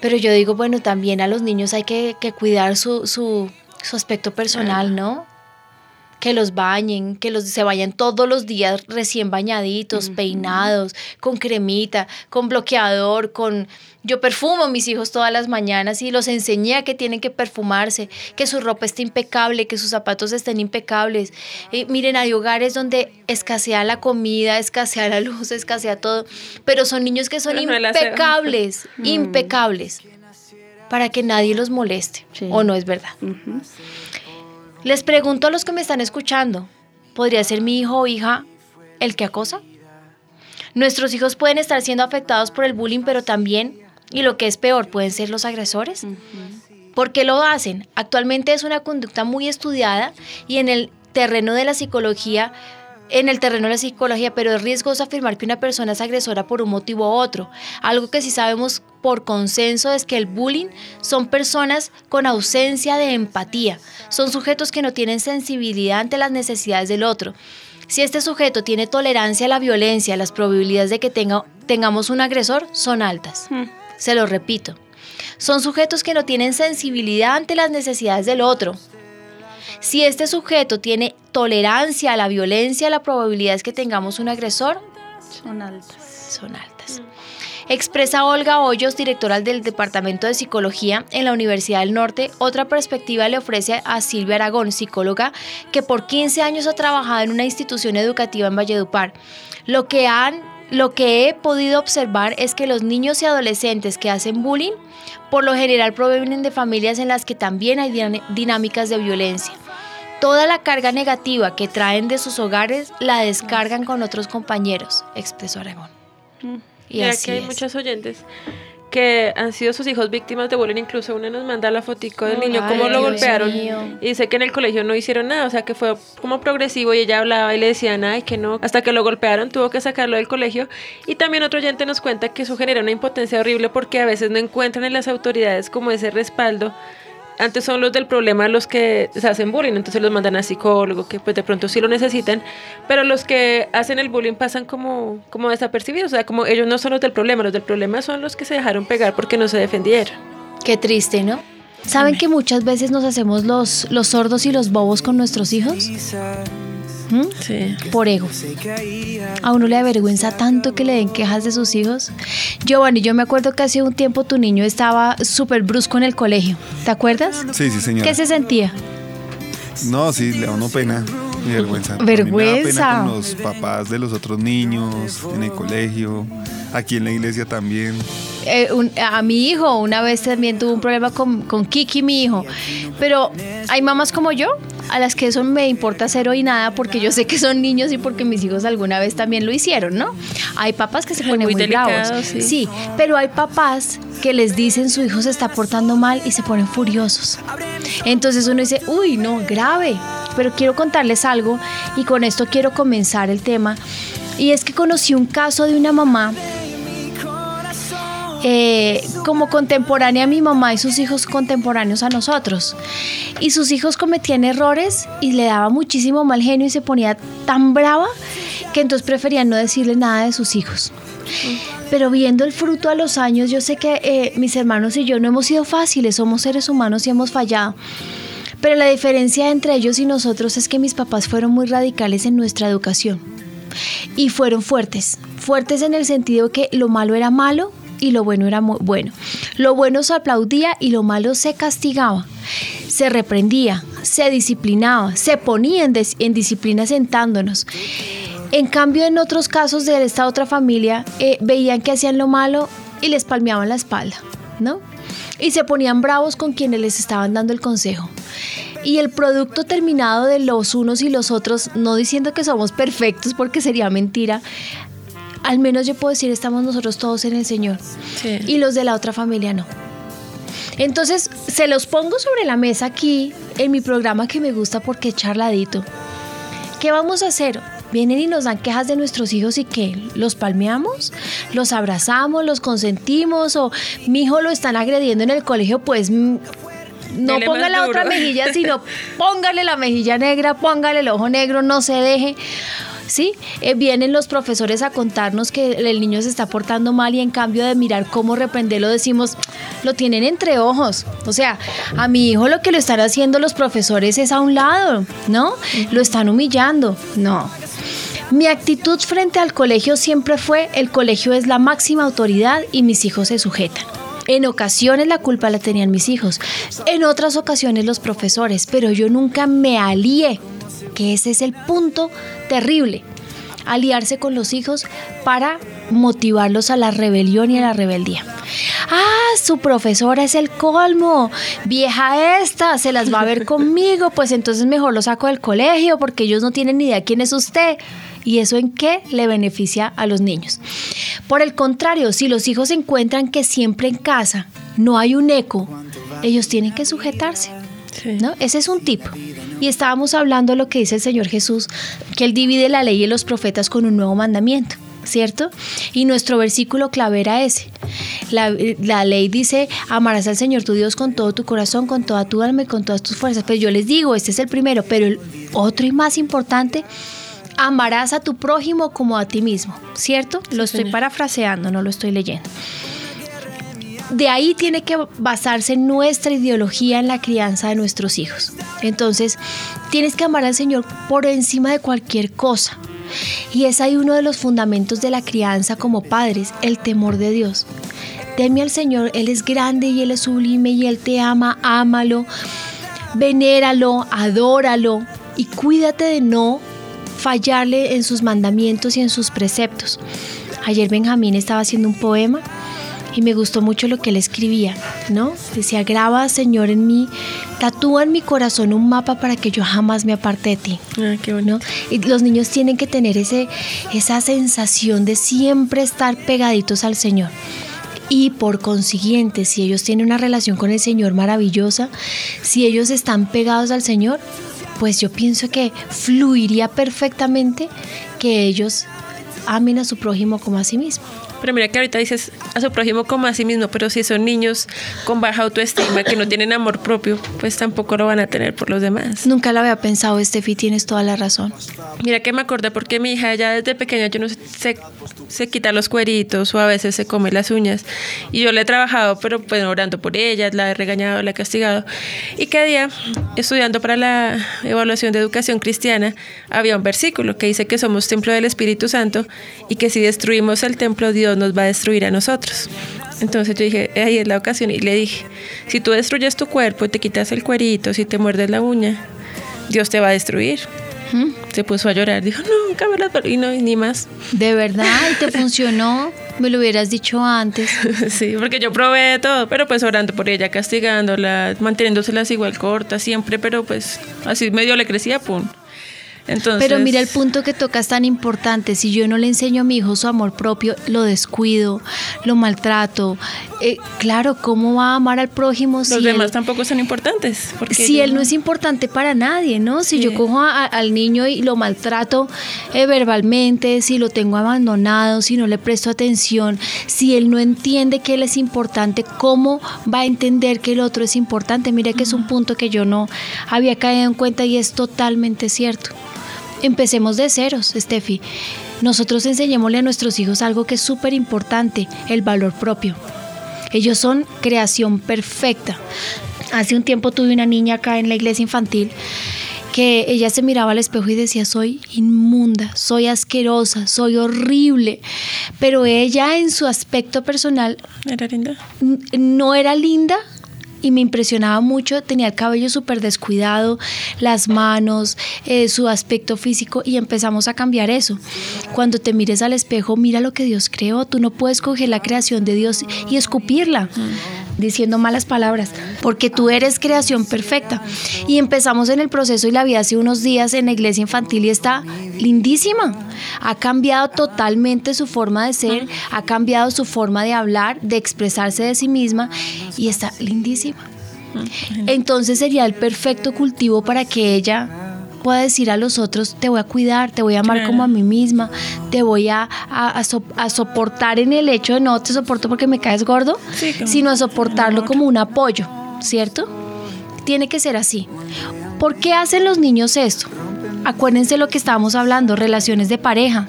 Pero yo digo, bueno, también a los niños hay que, que cuidar su, su, su aspecto personal, ¿no? Que los bañen, que los se vayan todos los días recién bañaditos, peinados, con cremita, con bloqueador, con yo perfumo a mis hijos todas las mañanas y los enseñé a que tienen que perfumarse, que su ropa esté impecable, que sus zapatos estén impecables. Eh, miren, hay hogares donde escasea la comida, escasea la luz, escasea todo, pero son niños que son no el aseo. impecables, (laughs) impecables, para que nadie los moleste, Sí. o no es verdad. Les pregunto a los que me están escuchando, ¿podría ser mi hijo o hija el que acosa? Nuestros hijos pueden estar siendo afectados por el bullying, pero también, y lo que es peor, pueden ser los agresores. ¿Por qué lo hacen? Actualmente es una conducta muy estudiada y en el terreno de la psicología, en el terreno de la psicología, pero es riesgoso afirmar que una persona es agresora por un motivo u otro. Algo que sí sabemos por consenso es que el bullying son personas con ausencia de empatía, son sujetos que no tienen sensibilidad ante las necesidades del otro. Si este sujeto tiene tolerancia a la violencia, las probabilidades de que tenga, tengamos un agresor son altas. Se lo repito. Son sujetos que no tienen sensibilidad ante las necesidades del otro. Si este sujeto tiene tolerancia a la violencia, la probabilidad es que tengamos un agresor Son altas. son altas. Expresa Olga Hoyos, directora del Departamento de Psicología en la Universidad del Norte, otra perspectiva le ofrece a Silvia Aragón, psicóloga, que por 15 años ha trabajado en una institución educativa en Valledupar. Lo que han lo que he podido observar es que los niños y adolescentes que hacen bullying por lo general provienen de familias en las que también hay din- dinámicas de violencia. Toda la carga negativa que traen de sus hogares la descargan con otros compañeros, expresó Aragón. Y Mira así que hay es. muchos oyentes que han sido sus hijos víctimas de bullying. Incluso una nos manda la fotico del niño, cómo lo golpearon. mío. Y dice que en el colegio no hicieron nada, o sea que fue como progresivo y ella hablaba y le decían, ay, que no. Hasta que lo golpearon, tuvo que sacarlo del colegio. Y también otro oyente nos cuenta que eso genera una impotencia horrible porque a veces no encuentran en las autoridades como ese respaldo. Antes son los del problema los que se hacen bullying, entonces los mandan a psicólogo, que pues de pronto sí lo necesitan, pero los que hacen el bullying pasan como, como desapercibidos, o sea, como ellos no son los del problema, los del problema son los que se dejaron pegar porque no se defendieron. Qué triste, ¿no? ¿Saben que muchas veces nos hacemos los, los sordos y los bobos con nuestros hijos? ¿Mm? Sí. Por ego. A uno le avergüenza tanto que le den quejas de sus hijos. Giovanni, yo me acuerdo que hace un tiempo tu niño estaba súper brusco en el colegio. ¿Te acuerdas? Sí, sí, señora. ¿Qué se sentía? No, sí, le da uno pena y vergüenza. Vergüenza. pena con los papás de los otros niños, en el colegio, aquí en la iglesia también. Eh, un- a mi hijo una vez también tuvo un problema con, con Kiki, mi hijo. Pero hay mamás como yo a las que eso me importa cero y nada porque yo sé que son niños y porque mis hijos alguna vez también lo hicieron, ¿no? Hay papás que se ponen Muy muy, delicados, bravos. sí. sí, pero hay papás que les dicen su hijo se está portando mal y se ponen furiosos. Entonces uno dice, uy, no, grave. Pero quiero contarles algo y con esto quiero comenzar el tema. Y es que conocí un caso de una mamá eh, como contemporánea a mi mamá y sus hijos contemporáneos a nosotros. Y sus hijos cometían errores y le daba muchísimo mal genio y se ponía tan brava que entonces preferían no decirle nada de sus hijos. Pero viendo el fruto a los años, yo sé que eh, mis hermanos y yo no hemos sido fáciles, somos seres humanos y hemos fallado. Pero la diferencia entre ellos y nosotros es que mis papás fueron muy radicales en nuestra educación. Y fueron fuertes. Fuertes en el sentido que lo malo era malo y lo bueno era mu- bueno. Lo bueno se aplaudía y lo malo se castigaba. Se reprendía, se disciplinaba, se ponía en disciplina sentándonos. En cambio, en otros casos de esta otra familia, eh, veían que hacían lo malo y les palmeaban la espalda, ¿no? Y se ponían bravos con quienes les estaban dando el consejo. Y el producto terminado de los unos y los otros, no diciendo que somos perfectos porque sería mentira, al menos yo puedo decir, estamos nosotros todos en el Señor. Sí. Y los de la otra familia no. Entonces, se los pongo sobre la mesa aquí en mi programa que me gusta porque es charladito. ¿Qué vamos a hacer? Vienen y nos dan quejas de nuestros hijos y que los palmeamos, los abrazamos, los consentimos o mi hijo lo están agrediendo en el colegio, pues mm, no Dele ponga la duro. otra mejilla, sino póngale la mejilla negra, póngale el ojo negro, no se deje. ¿Sí? Eh, vienen los profesores a contarnos que el niño se está portando mal y en cambio de mirar cómo reprenderlo decimos, lo tienen entre ojos. O sea, a mi hijo lo que lo están haciendo los profesores es a un lado, ¿no? Lo están humillando. No. Mi actitud frente al colegio siempre fue, el colegio es la máxima autoridad y mis hijos se sujetan. En ocasiones la culpa la tenían mis hijos, en otras ocasiones los profesores, pero yo nunca me alié, que ese es el punto terrible, aliarse con los hijos para motivarlos a la rebelión y a la rebeldía. Ah, su profesora es el colmo, vieja esta, se las va a ver (laughs) conmigo, pues entonces mejor lo saco del colegio porque ellos no tienen ni idea quién es usted. ¿Y eso en qué le beneficia a los niños? Por el contrario, si los hijos encuentran que siempre en casa no hay un eco, ellos tienen que sujetarse. Sí. ¿no? Ese es un tip. Y estábamos hablando de lo que dice el Señor Jesús, que Él divide la ley y los profetas con un nuevo mandamiento. ¿Cierto? Y nuestro versículo clave era ese. La, la ley dice, amarás al Señor tu Dios con todo tu corazón, con toda tu alma y con todas tus fuerzas. Pero yo les digo, este es el primero, pero el otro y más importante, amarás a tu prójimo como a ti mismo, ¿cierto? lo estoy señor. parafraseando, no lo estoy leyendo. De ahí tiene que basarse nuestra ideología en la crianza de nuestros hijos. Entonces, tienes que amar al Señor por encima de cualquier cosa. Y es ahí uno de los fundamentos de la crianza como padres, el temor de Dios. Teme al Señor, Él es grande y Él es sublime y Él te ama, ámalo, venéralo, adóralo y cuídate de no fallarle en sus mandamientos y en sus preceptos. Ayer Benjamín estaba haciendo un poema y me gustó mucho lo que él escribía, ¿no? Decía, graba, Señor, en mí, tatúa en mi corazón un mapa para que yo jamás me aparte de ti. Ah, qué bueno. ¿no? Y los niños tienen que tener ese, esa sensación de siempre estar pegaditos al Señor. Y por consiguiente, si ellos tienen una relación con el Señor maravillosa, si ellos están pegados al Señor, pues yo pienso que fluiría perfectamente que ellos amen a su prójimo como a sí mismo. Pero mira que ahorita dices a su prójimo como a sí mismo, pero si son niños con baja autoestima, que no tienen amor propio, pues tampoco lo van a tener por los demás. Nunca lo había pensado, Estefi, tienes toda la razón. Mira que me acordé porque mi hija ya desde pequeña yo no sé, se, se quita los cueritos o a veces se come las uñas. Y yo le he trabajado, pero pues orando por ella, la he regañado, la he castigado. Y cada día, estudiando para la evaluación de educación cristiana, había un versículo que dice que somos templo del Espíritu Santo y que si destruimos el templo, Dios nos va a destruir a nosotros. Entonces yo dije, ahí es la ocasión y le dije, si tú destruyes tu cuerpo te quitas el cuerito, si te muerdes la uña, Dios te va a destruir. Se puso a llorar, dijo, nunca me y no, y ni más. De verdad, y te funcionó. Me lo hubieras dicho antes. (laughs) Sí, porque yo probé todo, pero pues orando por ella, castigándola, manteniéndoselas igual cortas siempre, pero pues así medio le crecía, pum. Entonces, Pero mira el punto que tocas tan importante. Si yo no le enseño a mi hijo su amor propio, lo descuido, lo maltrato. Eh, claro, ¿cómo va a amar al prójimo los si demás él, tampoco son importantes. Porque si él no es importante para nadie, ¿no? Si Sí. yo cojo a- al niño y lo maltrato eh, verbalmente, si lo tengo abandonado, si no le presto atención, si él no entiende que él es importante, ¿cómo va a entender que el otro es importante? Mira que es un punto que yo no había caído en cuenta y es totalmente cierto. Empecemos de ceros, Steffi. Nosotros enseñémosle a nuestros hijos algo que es súper importante, el valor propio. Ellos son creación perfecta. Hace un tiempo tuve una niña acá en la iglesia infantil que ella se miraba al espejo y decía, soy inmunda, soy asquerosa, soy horrible. Pero ella en su aspecto personal Era linda. no era linda y me impresionaba mucho, tenía el cabello súper descuidado, las manos, eh, su aspecto físico y empezamos a cambiar eso. Cuando te mires al espejo, mira lo que Dios creó, tú no puedes coger la creación de Dios y escupirla. diciendo malas palabras, porque tú eres creación perfecta. Y empezamos en el proceso y la vi hace unos días en la iglesia infantil y está lindísima. Ha cambiado totalmente su forma de ser, ha cambiado su forma de hablar, de expresarse de sí misma y está lindísima. Entonces sería el perfecto cultivo para que ella pueda decir a los otros, te voy a cuidar, te voy a amar como a mí misma, te voy a, a- a so- a soportar en el hecho de no te soporto porque me caes gordo, sino a soportarlo como un apoyo, ¿cierto? Tiene que ser así. ¿Por qué hacen los niños esto? Acuérdense lo que estábamos hablando, relaciones de pareja,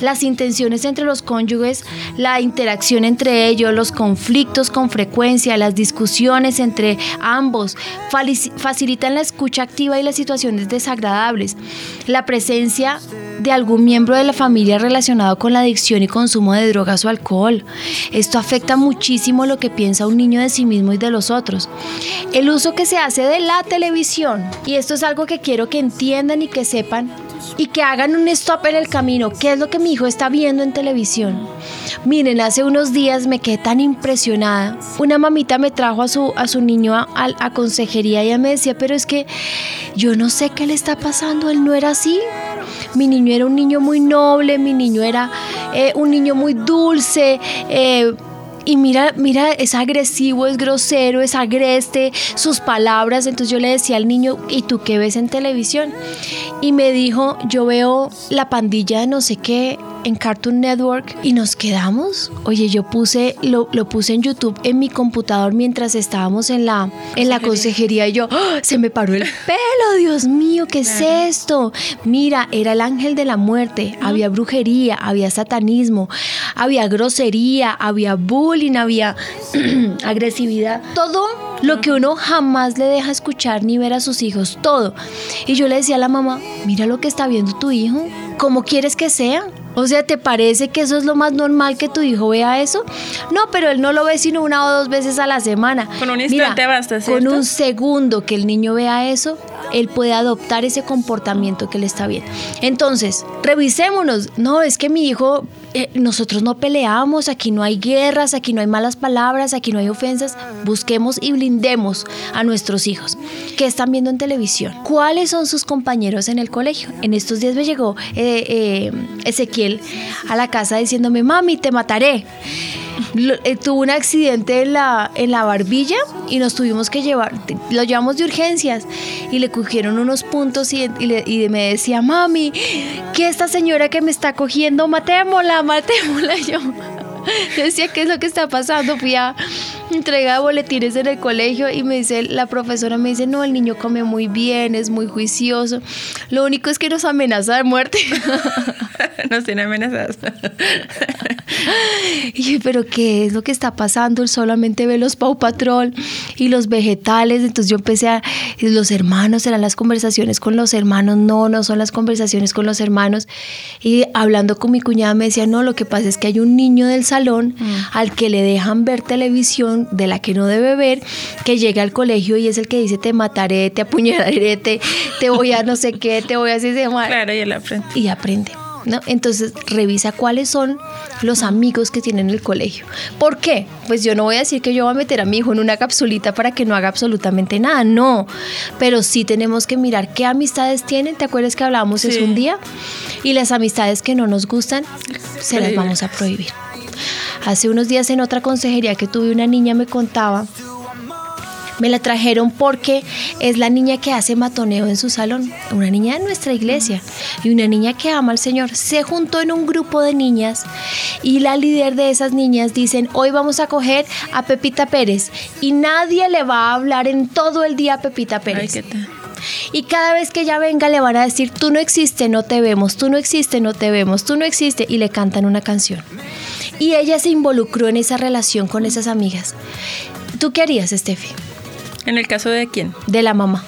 las intenciones entre los cónyuges, la interacción entre ellos, los conflictos con frecuencia, las discusiones entre ambos, facilitan la escucha activa y las situaciones desagradables, la presencia de algún miembro de la familia relacionado con la adicción y consumo de drogas o alcohol. Esto afecta muchísimo lo que piensa un niño de sí mismo y de los otros. El uso que se hace de la televisión, y esto es algo que quiero que entiendan y que y que hagan un stop en el camino. ¿Qué es lo que mi hijo está viendo en televisión? Miren, hace unos días me quedé tan impresionada. Una mamita me trajo a su, a su niño a, a- a consejería y ella me decía, pero es que yo no sé qué le está pasando, él no era así. Mi niño era un niño muy noble, mi niño era eh, un niño muy dulce. eh, y mira, mira, es agresivo, es grosero, es agreste, sus palabras. Entonces yo le decía al niño, ¿y tú qué ves en televisión? Y me dijo, yo veo la pandilla de no sé qué en Cartoon Network y nos quedamos. Oye, yo puse, lo, lo puse en YouTube en mi computador mientras estábamos en la, en la consejería y yo, ¡ah! se me paró el pelo, Dios mío, ¿qué es esto? Mira, era el ángel de la muerte, había brujería, había satanismo, había grosería, había bullying, había (clears throat) agresividad, todo lo que uno jamás le deja escuchar ni ver a sus hijos, todo. Y yo le decía a la mamá, mira lo que está viendo tu hijo, ¿cómo quieres que sea? O sea, ¿te parece que eso es lo más normal que tu hijo vea eso? No, pero él no lo ve sino una o dos veces a la semana. Con un instante basta, Con ¿cierto? un segundo que el niño vea eso, él puede adoptar ese comportamiento que le está viendo. Entonces, revisémonos. No, es que mi hijo, eh, nosotros no peleamos, aquí no hay guerras, aquí no hay malas palabras, aquí no hay ofensas. Busquemos y blindemos a nuestros hijos. ¿Qué están viendo en televisión? ¿Cuáles son sus compañeros en el colegio? En estos días me llegó eh, eh, Ezequiel a la casa diciéndome, mami, te mataré. Tuvo un accidente en la, en la barbilla y nos tuvimos que llevar, lo llevamos de urgencias y le cogieron unos puntos y, le- y me decía, mami, que esta señora que me está cogiendo, matémosla, matémosla. (laughs) Yo, (laughs) yo decía, ¿qué es lo que está pasando? Fui a entregar boletines en el colegio y me dice, la profesora me dice, no, el niño come muy bien, es muy juicioso. Lo único es que nos amenaza de muerte. (laughs) Nos tiene amenazados. (laughs) Y yo, pero ¿qué es lo que está pasando? Él solamente ve los Pau Patrol y los vegetales. Entonces yo empecé a, los hermanos, eran las conversaciones con los hermanos. No, no son las conversaciones con los hermanos. Y hablando con mi cuñada me decía, no, lo que pasa es que hay un niño del salón al que le dejan ver televisión de la que no debe ver, que llega al colegio y es el que dice, te mataré, te apuñalaré, te, te voy a no sé qué, te voy a hacer Claro, y él aprende. y aprende. ¿no? Entonces revisa cuáles son los amigos que tiene en el colegio. ¿Por qué? Pues yo no voy a decir que yo voy a meter a mi hijo en una capsulita para que no haga absolutamente nada, no. Pero sí tenemos que mirar qué amistades tienen. ¿Te acuerdas que hablábamos eso Sí. un día? Y las amistades que no nos gustan, se las vamos a prohibir. Hace unos días en otra consejería que tuve una niña me contaba me la trajeron porque es la niña que hace matoneo en su salón, una niña de nuestra iglesia y una niña que ama al Señor. Se juntó en un grupo de niñas y la líder de esas niñas dicen, hoy vamos a coger a Pepita Pérez y nadie le va a hablar en todo el día a Pepita Ay, Pérez. qué. Y cada vez que ella venga le van a decir, tú no existes, no te vemos, tú no existes, no te vemos, tú no existes, y le cantan una canción. Y ella se involucró en esa relación con esas amigas. ¿Tú qué harías, Steffi? ¿En el caso de quién? De la mamá.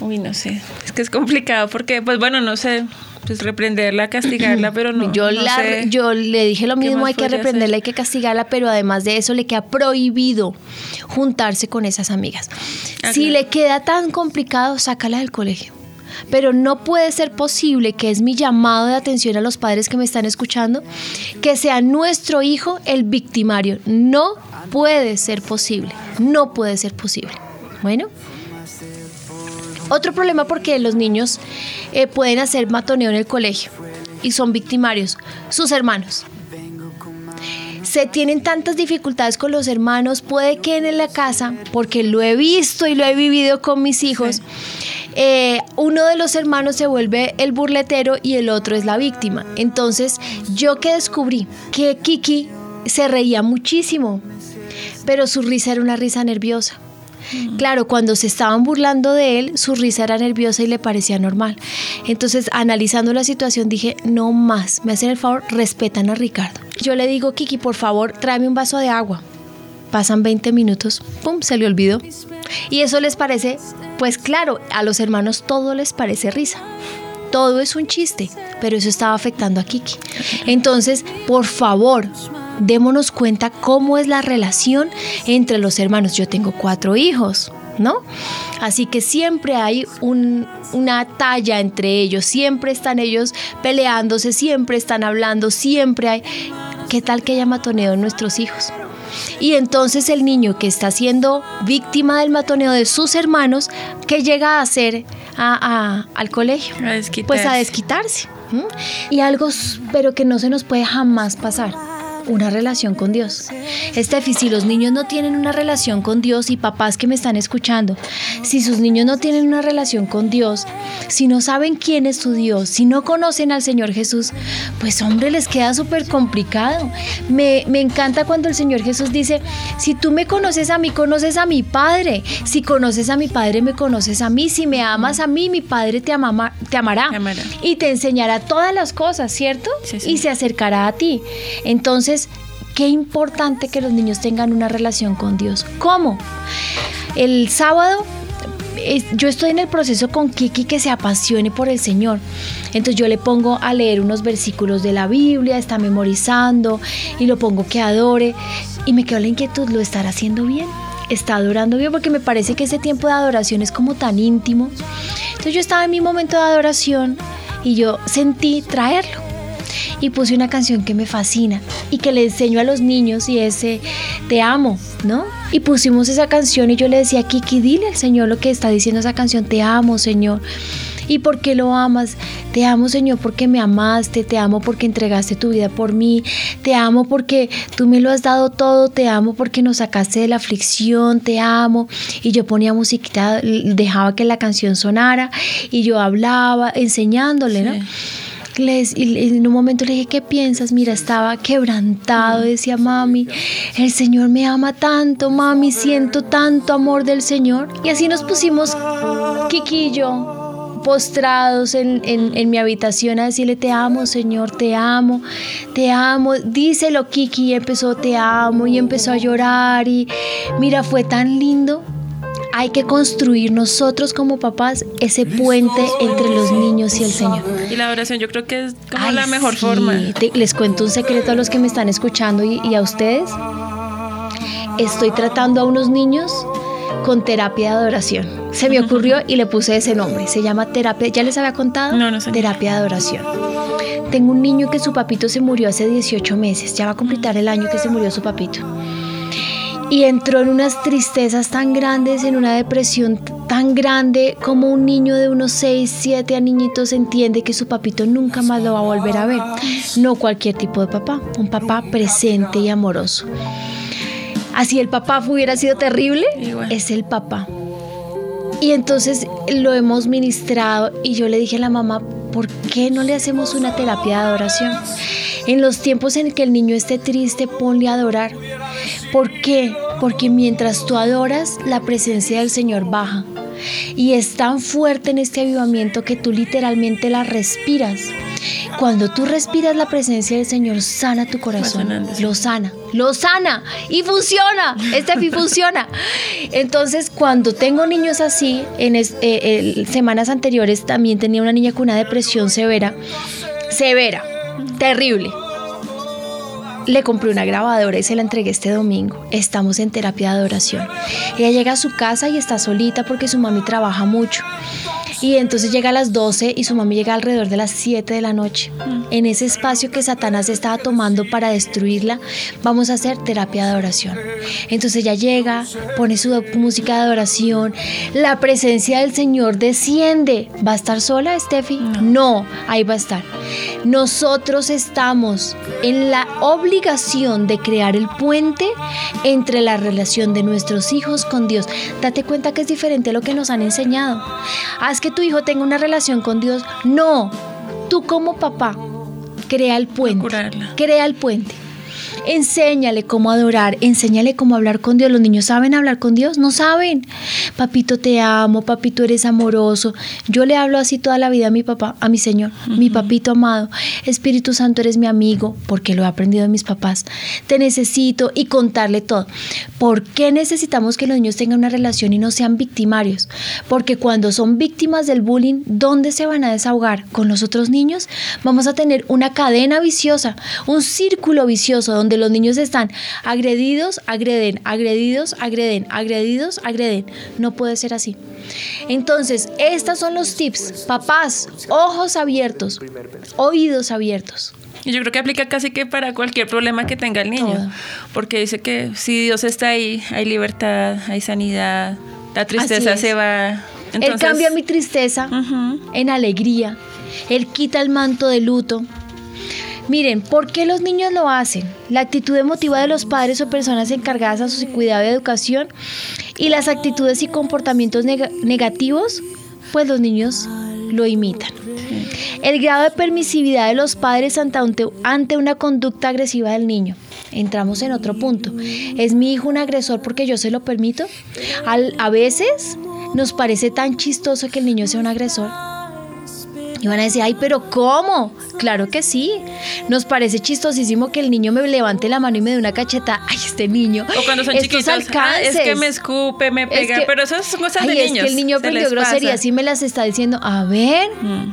Uy, no sé. Es que es complicado porque, pues bueno, no sé. Pues reprenderla, castigarla, pero no. yo, no la- sé. yo le dije lo ¿Qué mismo, hay que reprenderla, hacer? hay que castigarla, pero además de eso le queda prohibido juntarse con esas amigas. Ah, si claro. le queda tan complicado, sácala del colegio. Pero no puede ser posible, que es mi llamado de atención a los padres que me están escuchando, que sea nuestro hijo el victimario. No puede ser posible. No puede ser posible. Bueno. Otro problema porque los niños eh, pueden hacer matoneo en el colegio y son victimarios, sus hermanos. Se tienen tantas dificultades con los hermanos, puede que en la casa, porque lo he visto y lo he vivido con mis hijos, eh, uno de los hermanos se vuelve el burletero y el otro es la víctima. Entonces, yo que descubrí que Kiki se reía muchísimo, pero su risa era una risa nerviosa. Claro, cuando se estaban burlando de él, su risa era nerviosa y le parecía normal. Entonces, analizando la situación, dije, no más, me hacen el favor, respetan a Ricardo. Yo le digo, Kiki, por favor, tráeme un vaso de agua. Pasan 20 minutos, ¡pum!, se le olvidó. Y eso les parece, pues claro, a los hermanos todo les parece risa. Todo es un chiste, pero eso estaba afectando a Kiki. Entonces, por favor, démonos cuenta cómo es la relación entre los hermanos. Yo tengo cuatro hijos, ¿no? Así que siempre hay una talla entre ellos, siempre están ellos peleándose, siempre están hablando, siempre hay... ¿Qué tal que haya matoneo en nuestros hijos? Y entonces el niño que está siendo víctima del matoneo de sus hermanos, ¿qué llega a hacer al colegio? Pues a desquitarse. Y algo, pero que no se nos puede jamás pasar una relación con Dios. Estefi, si los niños no tienen una relación con Dios y papás que me están escuchando, si sus niños no tienen una relación con Dios, si no saben quién es su Dios, si no conocen al Señor Jesús, pues hombre, les queda súper complicado. Me, me encanta cuando el Señor Jesús dice, si tú me conoces a mí, conoces a mi Padre. Si conoces a mi Padre, me conoces a mí. Si me amas a mí, mi Padre te, te amará. Y te enseñará todas las cosas, ¿cierto? Y se acercará a ti. Entonces, qué importante que los niños tengan una relación con Dios. ¿Cómo? El sábado yo estoy en el proceso con Kiki que se apasione por el Señor. Entonces yo le pongo a leer unos versículos de la Biblia, está memorizando y lo pongo que adore. Y me quedo la inquietud, ¿lo estará haciendo bien? ¿Está adorando bien? Porque me parece que ese tiempo de adoración es como tan íntimo. Entonces yo estaba en mi momento de adoración y yo sentí traerlo y puse una canción que me fascina y que le enseño a los niños y ese te amo, ¿no? Y pusimos esa canción y yo le decía, Kiki, dile al Señor lo que está diciendo esa canción, te amo, Señor. ¿Y por qué lo amas? Te amo, Señor, porque me amaste, te amo porque entregaste tu vida por mí, te amo porque tú me lo has dado todo, te amo porque nos sacaste de la aflicción, te amo. Y yo ponía musiquita, dejaba que la canción sonara y yo hablaba, enseñándole, ¿no? Y en un momento le dije, ¿qué piensas? Mira, estaba quebrantado, decía mami, el Señor me ama tanto, mami, siento tanto amor del Señor. Y así nos pusimos, Kiki y yo, postrados en, en, mi habitación a decirle, te amo, Señor, te amo, te amo. Díselo, Kiki, y empezó, te amo, y empezó a llorar. Y mira, fue tan lindo hay que construir nosotros como papás ese puente entre los niños y el Señor. Y la oración yo creo que es como la mejor forma. les cuento un secreto a los que me están escuchando y, a ustedes. Estoy tratando a unos niños con terapia de adoración. Se me ocurrió y le puse ese nombre. Se llama terapia. ¿Ya les había contado? No, no sé. Terapia de adoración. Tengo un niño que su papito se murió hace 18 meses. Ya va a completar el año que se murió su papito y entró en unas tristezas tan grandes, en una depresión tan grande como un niño de unos 6, 7 niñitos entiende que su papito nunca más lo va a volver a ver. No cualquier tipo de papá, un papá presente y amoroso. Así el papá hubiera sido terrible, es el papá. Y entonces lo hemos ministrado y yo le dije a la mamá, ¿por qué no le hacemos una terapia de adoración? En los tiempos en que el niño esté triste, ponle a adorar. ¿Por qué? Porque mientras tú adoras, la presencia del Señor baja. Y es tan fuerte en este avivamiento que tú literalmente la respiras. Cuando tú respiras la presencia del Señor, sana tu corazón. Lo sana, lo sana y funciona. Este fin (laughs) funciona. Entonces, cuando tengo niños así, en eh, semanas anteriores también tenía una niña con una depresión severa. Severa terrible. Le compré una grabadora y se la entregué este domingo. Estamos en terapia de adoración. Ella llega a su casa y está solita porque su mami trabaja mucho. Y entonces llega a las 12 y su mami llega alrededor de las 7 de la noche. En ese espacio que Satanás estaba tomando para destruirla, vamos a hacer terapia de adoración. Entonces ella llega, pone su música de adoración, la presencia del Señor desciende. ¿Va a estar sola, Steffi? No, ahí va a estar. Nosotros estamos en la obligación de crear el puente entre la relación de nuestros hijos con Dios. Date cuenta que es diferente a lo que nos han enseñado. Haz que tu hijo tenga una relación con Dios. No, tú como papá, crea el puente. Procurarla. Crea el puente. Enséñale cómo adorar, enséñale cómo hablar con Dios. ¿Los niños saben hablar con Dios? No saben. Papito, te amo, papito, eres amoroso. Yo le hablo así toda la vida a mi papá, a mi Señor, mi papito amado. Espíritu Santo, eres mi amigo, porque lo he aprendido de mis papás. Te necesito y contarle todo. ¿Por qué necesitamos que los niños tengan una relación y no sean victimarios? Porque cuando son víctimas del bullying, ¿dónde se van a desahogar? ¿Con los otros niños? Vamos a tener una cadena viciosa, un círculo vicioso donde los niños están agredidos, agreden, agredidos, agreden, agredidos, agreden. No puede ser así. Entonces, estos son los tips. Papás, ojos abiertos, oídos abiertos. Y yo creo que aplica casi que para cualquier problema que tenga el niño. Todo. Porque dice que si Dios está ahí, hay libertad, hay sanidad, la tristeza se va. Él Entonces, cambia mi tristeza en alegría. Él quita el manto de luto. Miren, ¿por qué los niños lo hacen? La actitud emotiva de los padres o personas encargadas a su cuidado y educación y las actitudes y comportamientos neg- negativos, pues los niños lo imitan. El grado de permisividad de los padres ante, una conducta agresiva del niño. Entramos en otro punto. ¿Es mi hijo un agresor porque yo se lo permito? Al- a veces nos parece tan chistoso que el niño sea un agresor. Y van a decir, ay, pero ¿cómo? Claro que sí. Nos parece chistosísimo que el niño me levante la mano y me dé una cacheta. Ay, este niño. O cuando son Estos chiquitos, "Ah, es que alcances. me escupe, me pega, que- pero eso son cosas Ay, de es niños. que el niño aprendió groserías y me las está diciendo. A ver, Mm.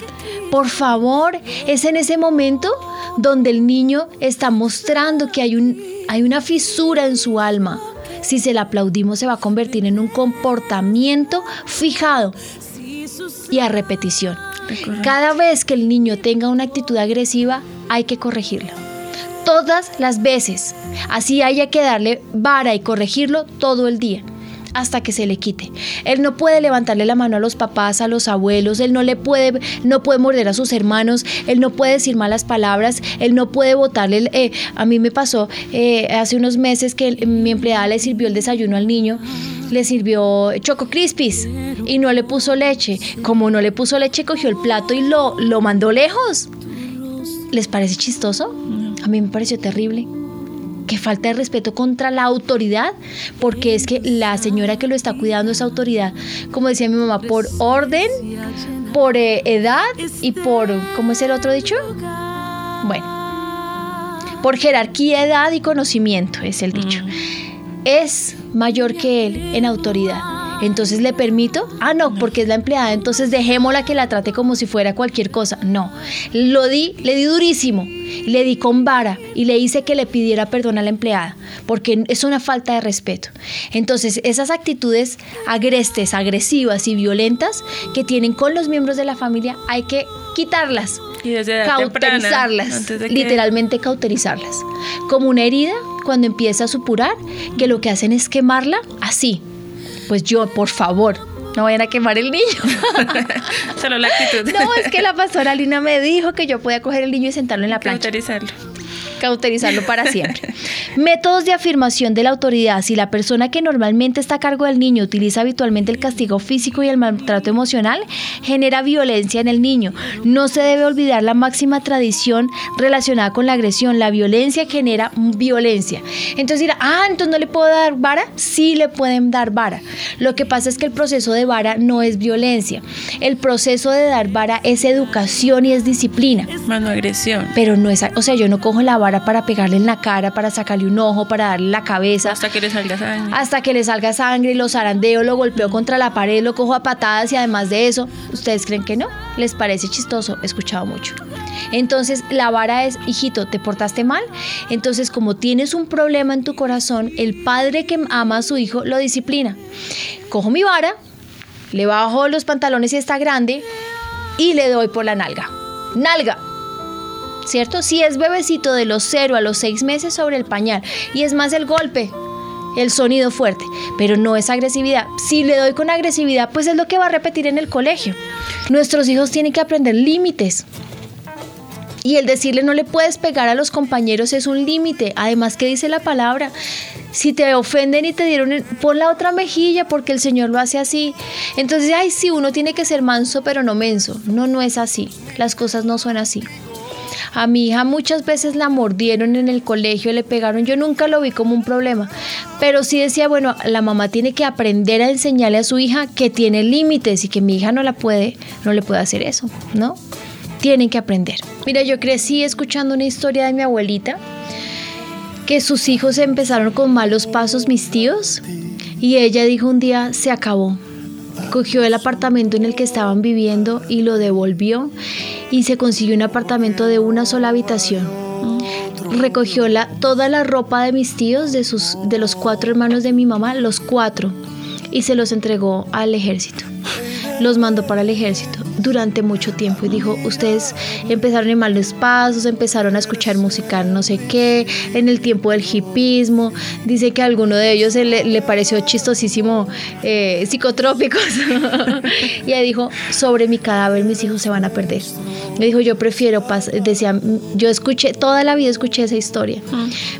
por favor, es en ese momento donde el niño está mostrando que hay, un, hay una fisura en su alma. Si se la aplaudimos se va a convertir en un comportamiento fijado y a repetición. Cada vez que el niño tenga una actitud agresiva, hay que corregirlo. Todas las veces. Así haya que darle vara y corregirlo todo el día hasta que se le quite. Él no puede levantarle la mano a los papás, a los abuelos, él no le puede, no puede morder a sus hermanos, él no puede decir malas palabras, él no puede botarle. el- eh, a mí me pasó eh, hace unos meses que mi empleada le sirvió el desayuno al niño, le sirvió Choco Crispis y no le puso leche. Como no le puso leche, cogió el plato y lo, lo mandó lejos. ¿Les parece chistoso? A mí me pareció terrible que falta de respeto contra la autoridad, porque es que la señora que lo está cuidando es autoridad, como decía mi mamá, por orden, por eh, edad y por, ¿cómo es el otro dicho? Bueno, por jerarquía, edad y conocimiento es el dicho. Es mayor que él en autoridad. Entonces le permito, ah, no, porque es la empleada, entonces dejémosla que la trate como si fuera cualquier cosa. No, lo di, le di durísimo, le di con vara y le hice que le pidiera perdón a la empleada, porque es una falta de respeto. Entonces, esas actitudes agrestes, agresivas y violentas que tienen con los miembros de la familia, hay que quitarlas Y temprana, cauterizarlas, que- literalmente cauterizarlas. Como una herida cuando empieza a supurar, que lo que hacen es quemarla así. Pues yo, por favor, no vayan a quemar el niño. (laughs) Solo la actitud. no, es que la pastora Lina me dijo que yo podía coger el niño y sentarlo en la plancha Cauterizarlo. Cauterizarlo para siempre. Métodos de afirmación de la autoridad. Si la persona que normalmente está a cargo del niño utiliza habitualmente el castigo físico y el maltrato emocional, genera violencia en el niño. No se debe olvidar la máxima tradición relacionada con la agresión. La violencia genera violencia. Entonces dirá, ah, entonces no le puedo dar vara. Sí le pueden dar vara. Lo que pasa es que el proceso de vara no es violencia. El proceso de dar vara es educación y es disciplina. Mano agresión. Pero no es, o sea, yo no cojo la vara para pegarle en la cara, para sacarle un ojo, para darle la cabeza, Hasta que le salga sangre. hasta que le salga sangre, lo zarandeo, lo golpeo contra la pared, lo cojo a patadas y además de eso, ¿ustedes creen que no? ¿Les parece chistoso? He escuchado mucho. Entonces la vara es, hijito, ¿te portaste mal? Entonces como tienes un problema en tu corazón, el padre que ama a su hijo lo disciplina. Cojo mi vara, le bajo los pantalones si está grande y le doy por la nalga. Nalga. ¿Cierto? Si es bebecito de los 0 a los 6 meses sobre el pañal y es más el golpe, el sonido fuerte, pero no es agresividad. Si le doy con agresividad, pues es lo que va a repetir en el colegio. Nuestros hijos tienen que aprender límites. Y el decirle no le puedes pegar a los compañeros es un límite. Además, ¿qué dice la palabra? Si te ofenden y te dieron por la otra mejilla porque el Señor lo hace así. Entonces, ay, sí, uno tiene que ser manso, pero no menso. No, no es así. Las cosas no son así. A mi hija muchas veces la mordieron en el colegio, le pegaron. Yo nunca lo vi como un problema. Pero sí decía, bueno, la mamá tiene que aprender a enseñarle a su hija que tiene límites y que mi hija no la puede, no le puede hacer eso, ¿no? Tienen que aprender. Mira, yo crecí escuchando una historia de mi abuelita que sus hijos empezaron con malos pasos, mis tíos, y ella dijo un día, se acabó. Cogió el apartamento en el que estaban viviendo y lo devolvió y se consiguió un apartamento de una sola habitación. Recogió la, toda la ropa de mis tíos, de, sus, de los cuatro hermanos de mi mamá, los cuatro, y se los entregó al ejército. Los mandó para el ejército durante mucho tiempo y dijo, ustedes empezaron en malos pasos, empezaron a escuchar música no sé qué, en el tiempo del hipismo, dice que a alguno de ellos le, pareció chistosísimo eh, psicotrópicos (laughs) y ella dijo, sobre mi cadáver mis hijos se van a perder. Me dijo, yo prefiero, decía, yo escuché, toda la vida escuché esa historia.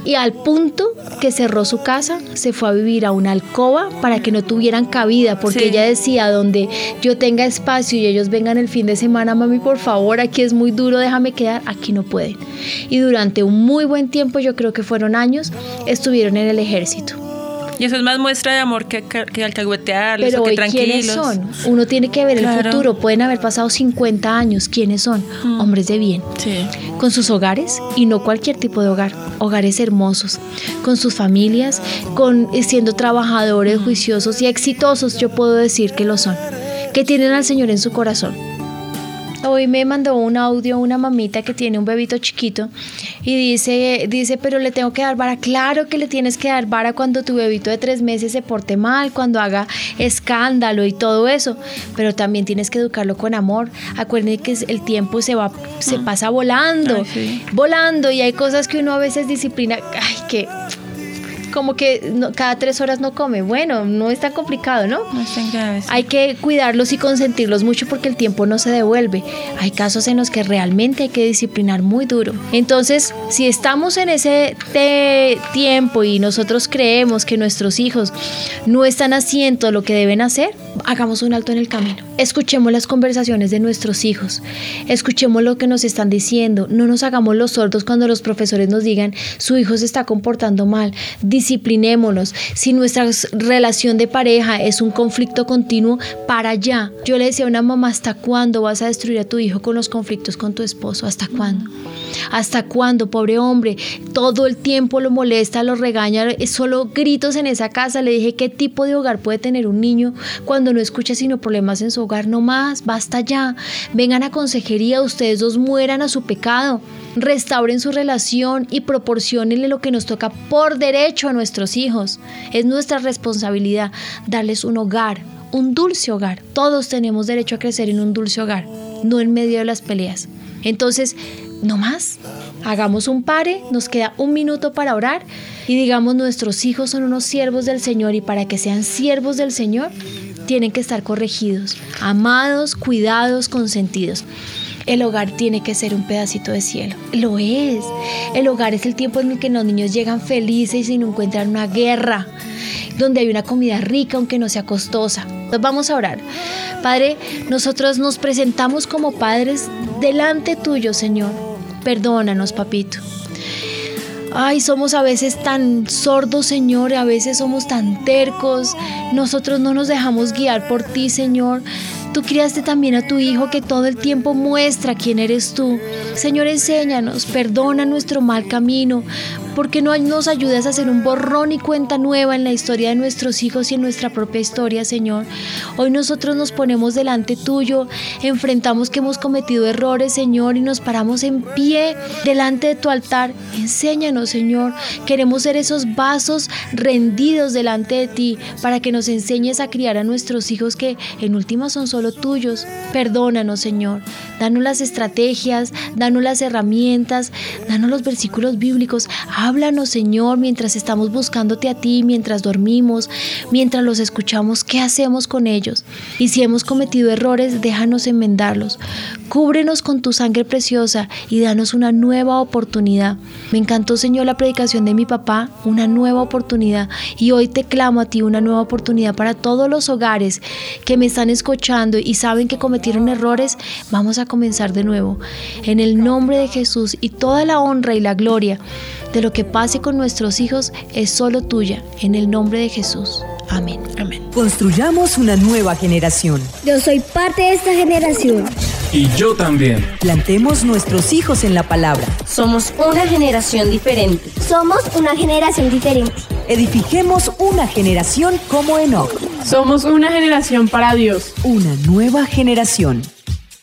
Y al punto que cerró su casa, se fue a vivir a una alcoba para que no tuvieran cabida, porque ella decía, donde yo tenga espacio y ellos vengan el fin de semana, mami, por favor, aquí es muy duro, déjame quedar, aquí no pueden. Y durante un muy buen tiempo, yo creo que fueron años, estuvieron en el ejército. Y eso es más muestra de amor que, que alcahuetearlos Pero o que ¿quiénes son? Uno tiene que ver el futuro. Pueden haber pasado 50 años. ¿Quiénes son? Mm. Hombres de bien. Sí. Con sus hogares y no cualquier tipo de hogar. Hogares hermosos. Con sus familias, con siendo trabajadores Mm. juiciosos y exitosos. Yo puedo decir que lo son. Que tienen al Señor en su corazón. Hoy me mandó un audio una mamita que tiene un bebito chiquito y dice, dice, pero le tengo que dar vara. Claro que le tienes que dar vara cuando tu bebito de tres meses se porte mal, cuando haga escándalo y todo eso. Pero también tienes que educarlo con amor. Acuérdense que el tiempo se va, se pasa volando, Ay, sí. volando y hay cosas que uno a veces disciplina. Ay, que como que no- cada tres horas no come. Bueno, no es tan complicado, ¿no? No es tan grave. sí. Hay que cuidarlos y consentirlos mucho porque el tiempo no se devuelve. Hay casos en los que realmente hay que disciplinar muy duro. Entonces, si estamos en ese tiempo y nosotros creemos que nuestros hijos no están haciendo lo que deben hacer, hagamos un alto en el camino. Escuchemos las conversaciones de nuestros hijos. Escuchemos lo que nos están diciendo. No nos hagamos los sordos cuando los profesores nos digan su hijo se está comportando mal. Disciplinémonos. Si nuestra relación de pareja es un conflicto continuo, para allá. Yo le decía a una mamá, ¿hasta cuándo vas a destruir a tu hijo con los conflictos con tu esposo? ¿Hasta cuándo? ¿Hasta cuándo, pobre hombre? Todo el tiempo lo molesta, lo regaña, solo gritos en esa casa. Le dije, ¿qué tipo de hogar puede tener un niño cuando no escucha sino problemas en su hogar? No más, basta ya. Vengan a consejería, ustedes dos mueran a su pecado. Restauren su relación y proporcionenle lo que nos toca por derecho a nuestros hijos. Es nuestra responsabilidad darles un hogar, un dulce hogar. Todos tenemos derecho a crecer en un dulce hogar, no en medio de las peleas. Entonces, no más. Hagamos un pare, nos queda un minuto para orar y digamos nuestros hijos son unos siervos del Señor y para que sean siervos del Señor tienen que estar corregidos, amados, cuidados, consentidos. El hogar tiene que ser un pedacito de cielo. Lo es. El hogar es el tiempo en el que los niños llegan felices y no encuentran una guerra, donde hay una comida rica aunque no sea costosa. Vamos a orar. Padre, nosotros nos presentamos como padres delante tuyo, Señor. Perdónanos, papito. Ay, somos a veces tan sordos, Señor, a veces somos tan tercos. Nosotros no nos dejamos guiar por ti, Señor. Tú criaste también a tu Hijo que todo el tiempo muestra quién eres tú. Señor, enséñanos, perdona nuestro mal camino. ¿Por qué no nos ayudas a hacer un borrón y cuenta nueva en la historia de nuestros hijos y en nuestra propia historia, Señor? Hoy nosotros nos ponemos delante tuyo, enfrentamos que hemos cometido errores, Señor, y nos paramos en pie delante de tu altar. Enséñanos, Señor. Queremos ser esos vasos rendidos delante de ti para que nos enseñes a criar a nuestros hijos que en última son solo tuyos. Perdónanos, Señor. Danos las estrategias, danos las herramientas, danos los versículos bíblicos. Háblanos, Señor, mientras estamos buscándote a ti, mientras dormimos, mientras los escuchamos, ¿qué hacemos con ellos? Y si hemos cometido errores, déjanos enmendarlos. Cúbrenos con tu sangre preciosa y danos una nueva oportunidad. Me encantó, Señor, la predicación de mi papá, una nueva oportunidad. Y hoy te clamo a ti una nueva oportunidad para todos los hogares que me están escuchando y saben que cometieron errores. Vamos a comenzar de nuevo. En el nombre de Jesús y toda la honra y la gloria de lo que pase con nuestros hijos es solo tuya. En el nombre de Jesús. Amén. Amén. Construyamos una nueva generación. Yo soy parte de esta generación. Y yo también. Plantemos nuestros hijos en la palabra. Somos una generación diferente. Somos una generación diferente. Edifiquemos una generación como Enoch. Somos una generación para Dios. Una nueva generación.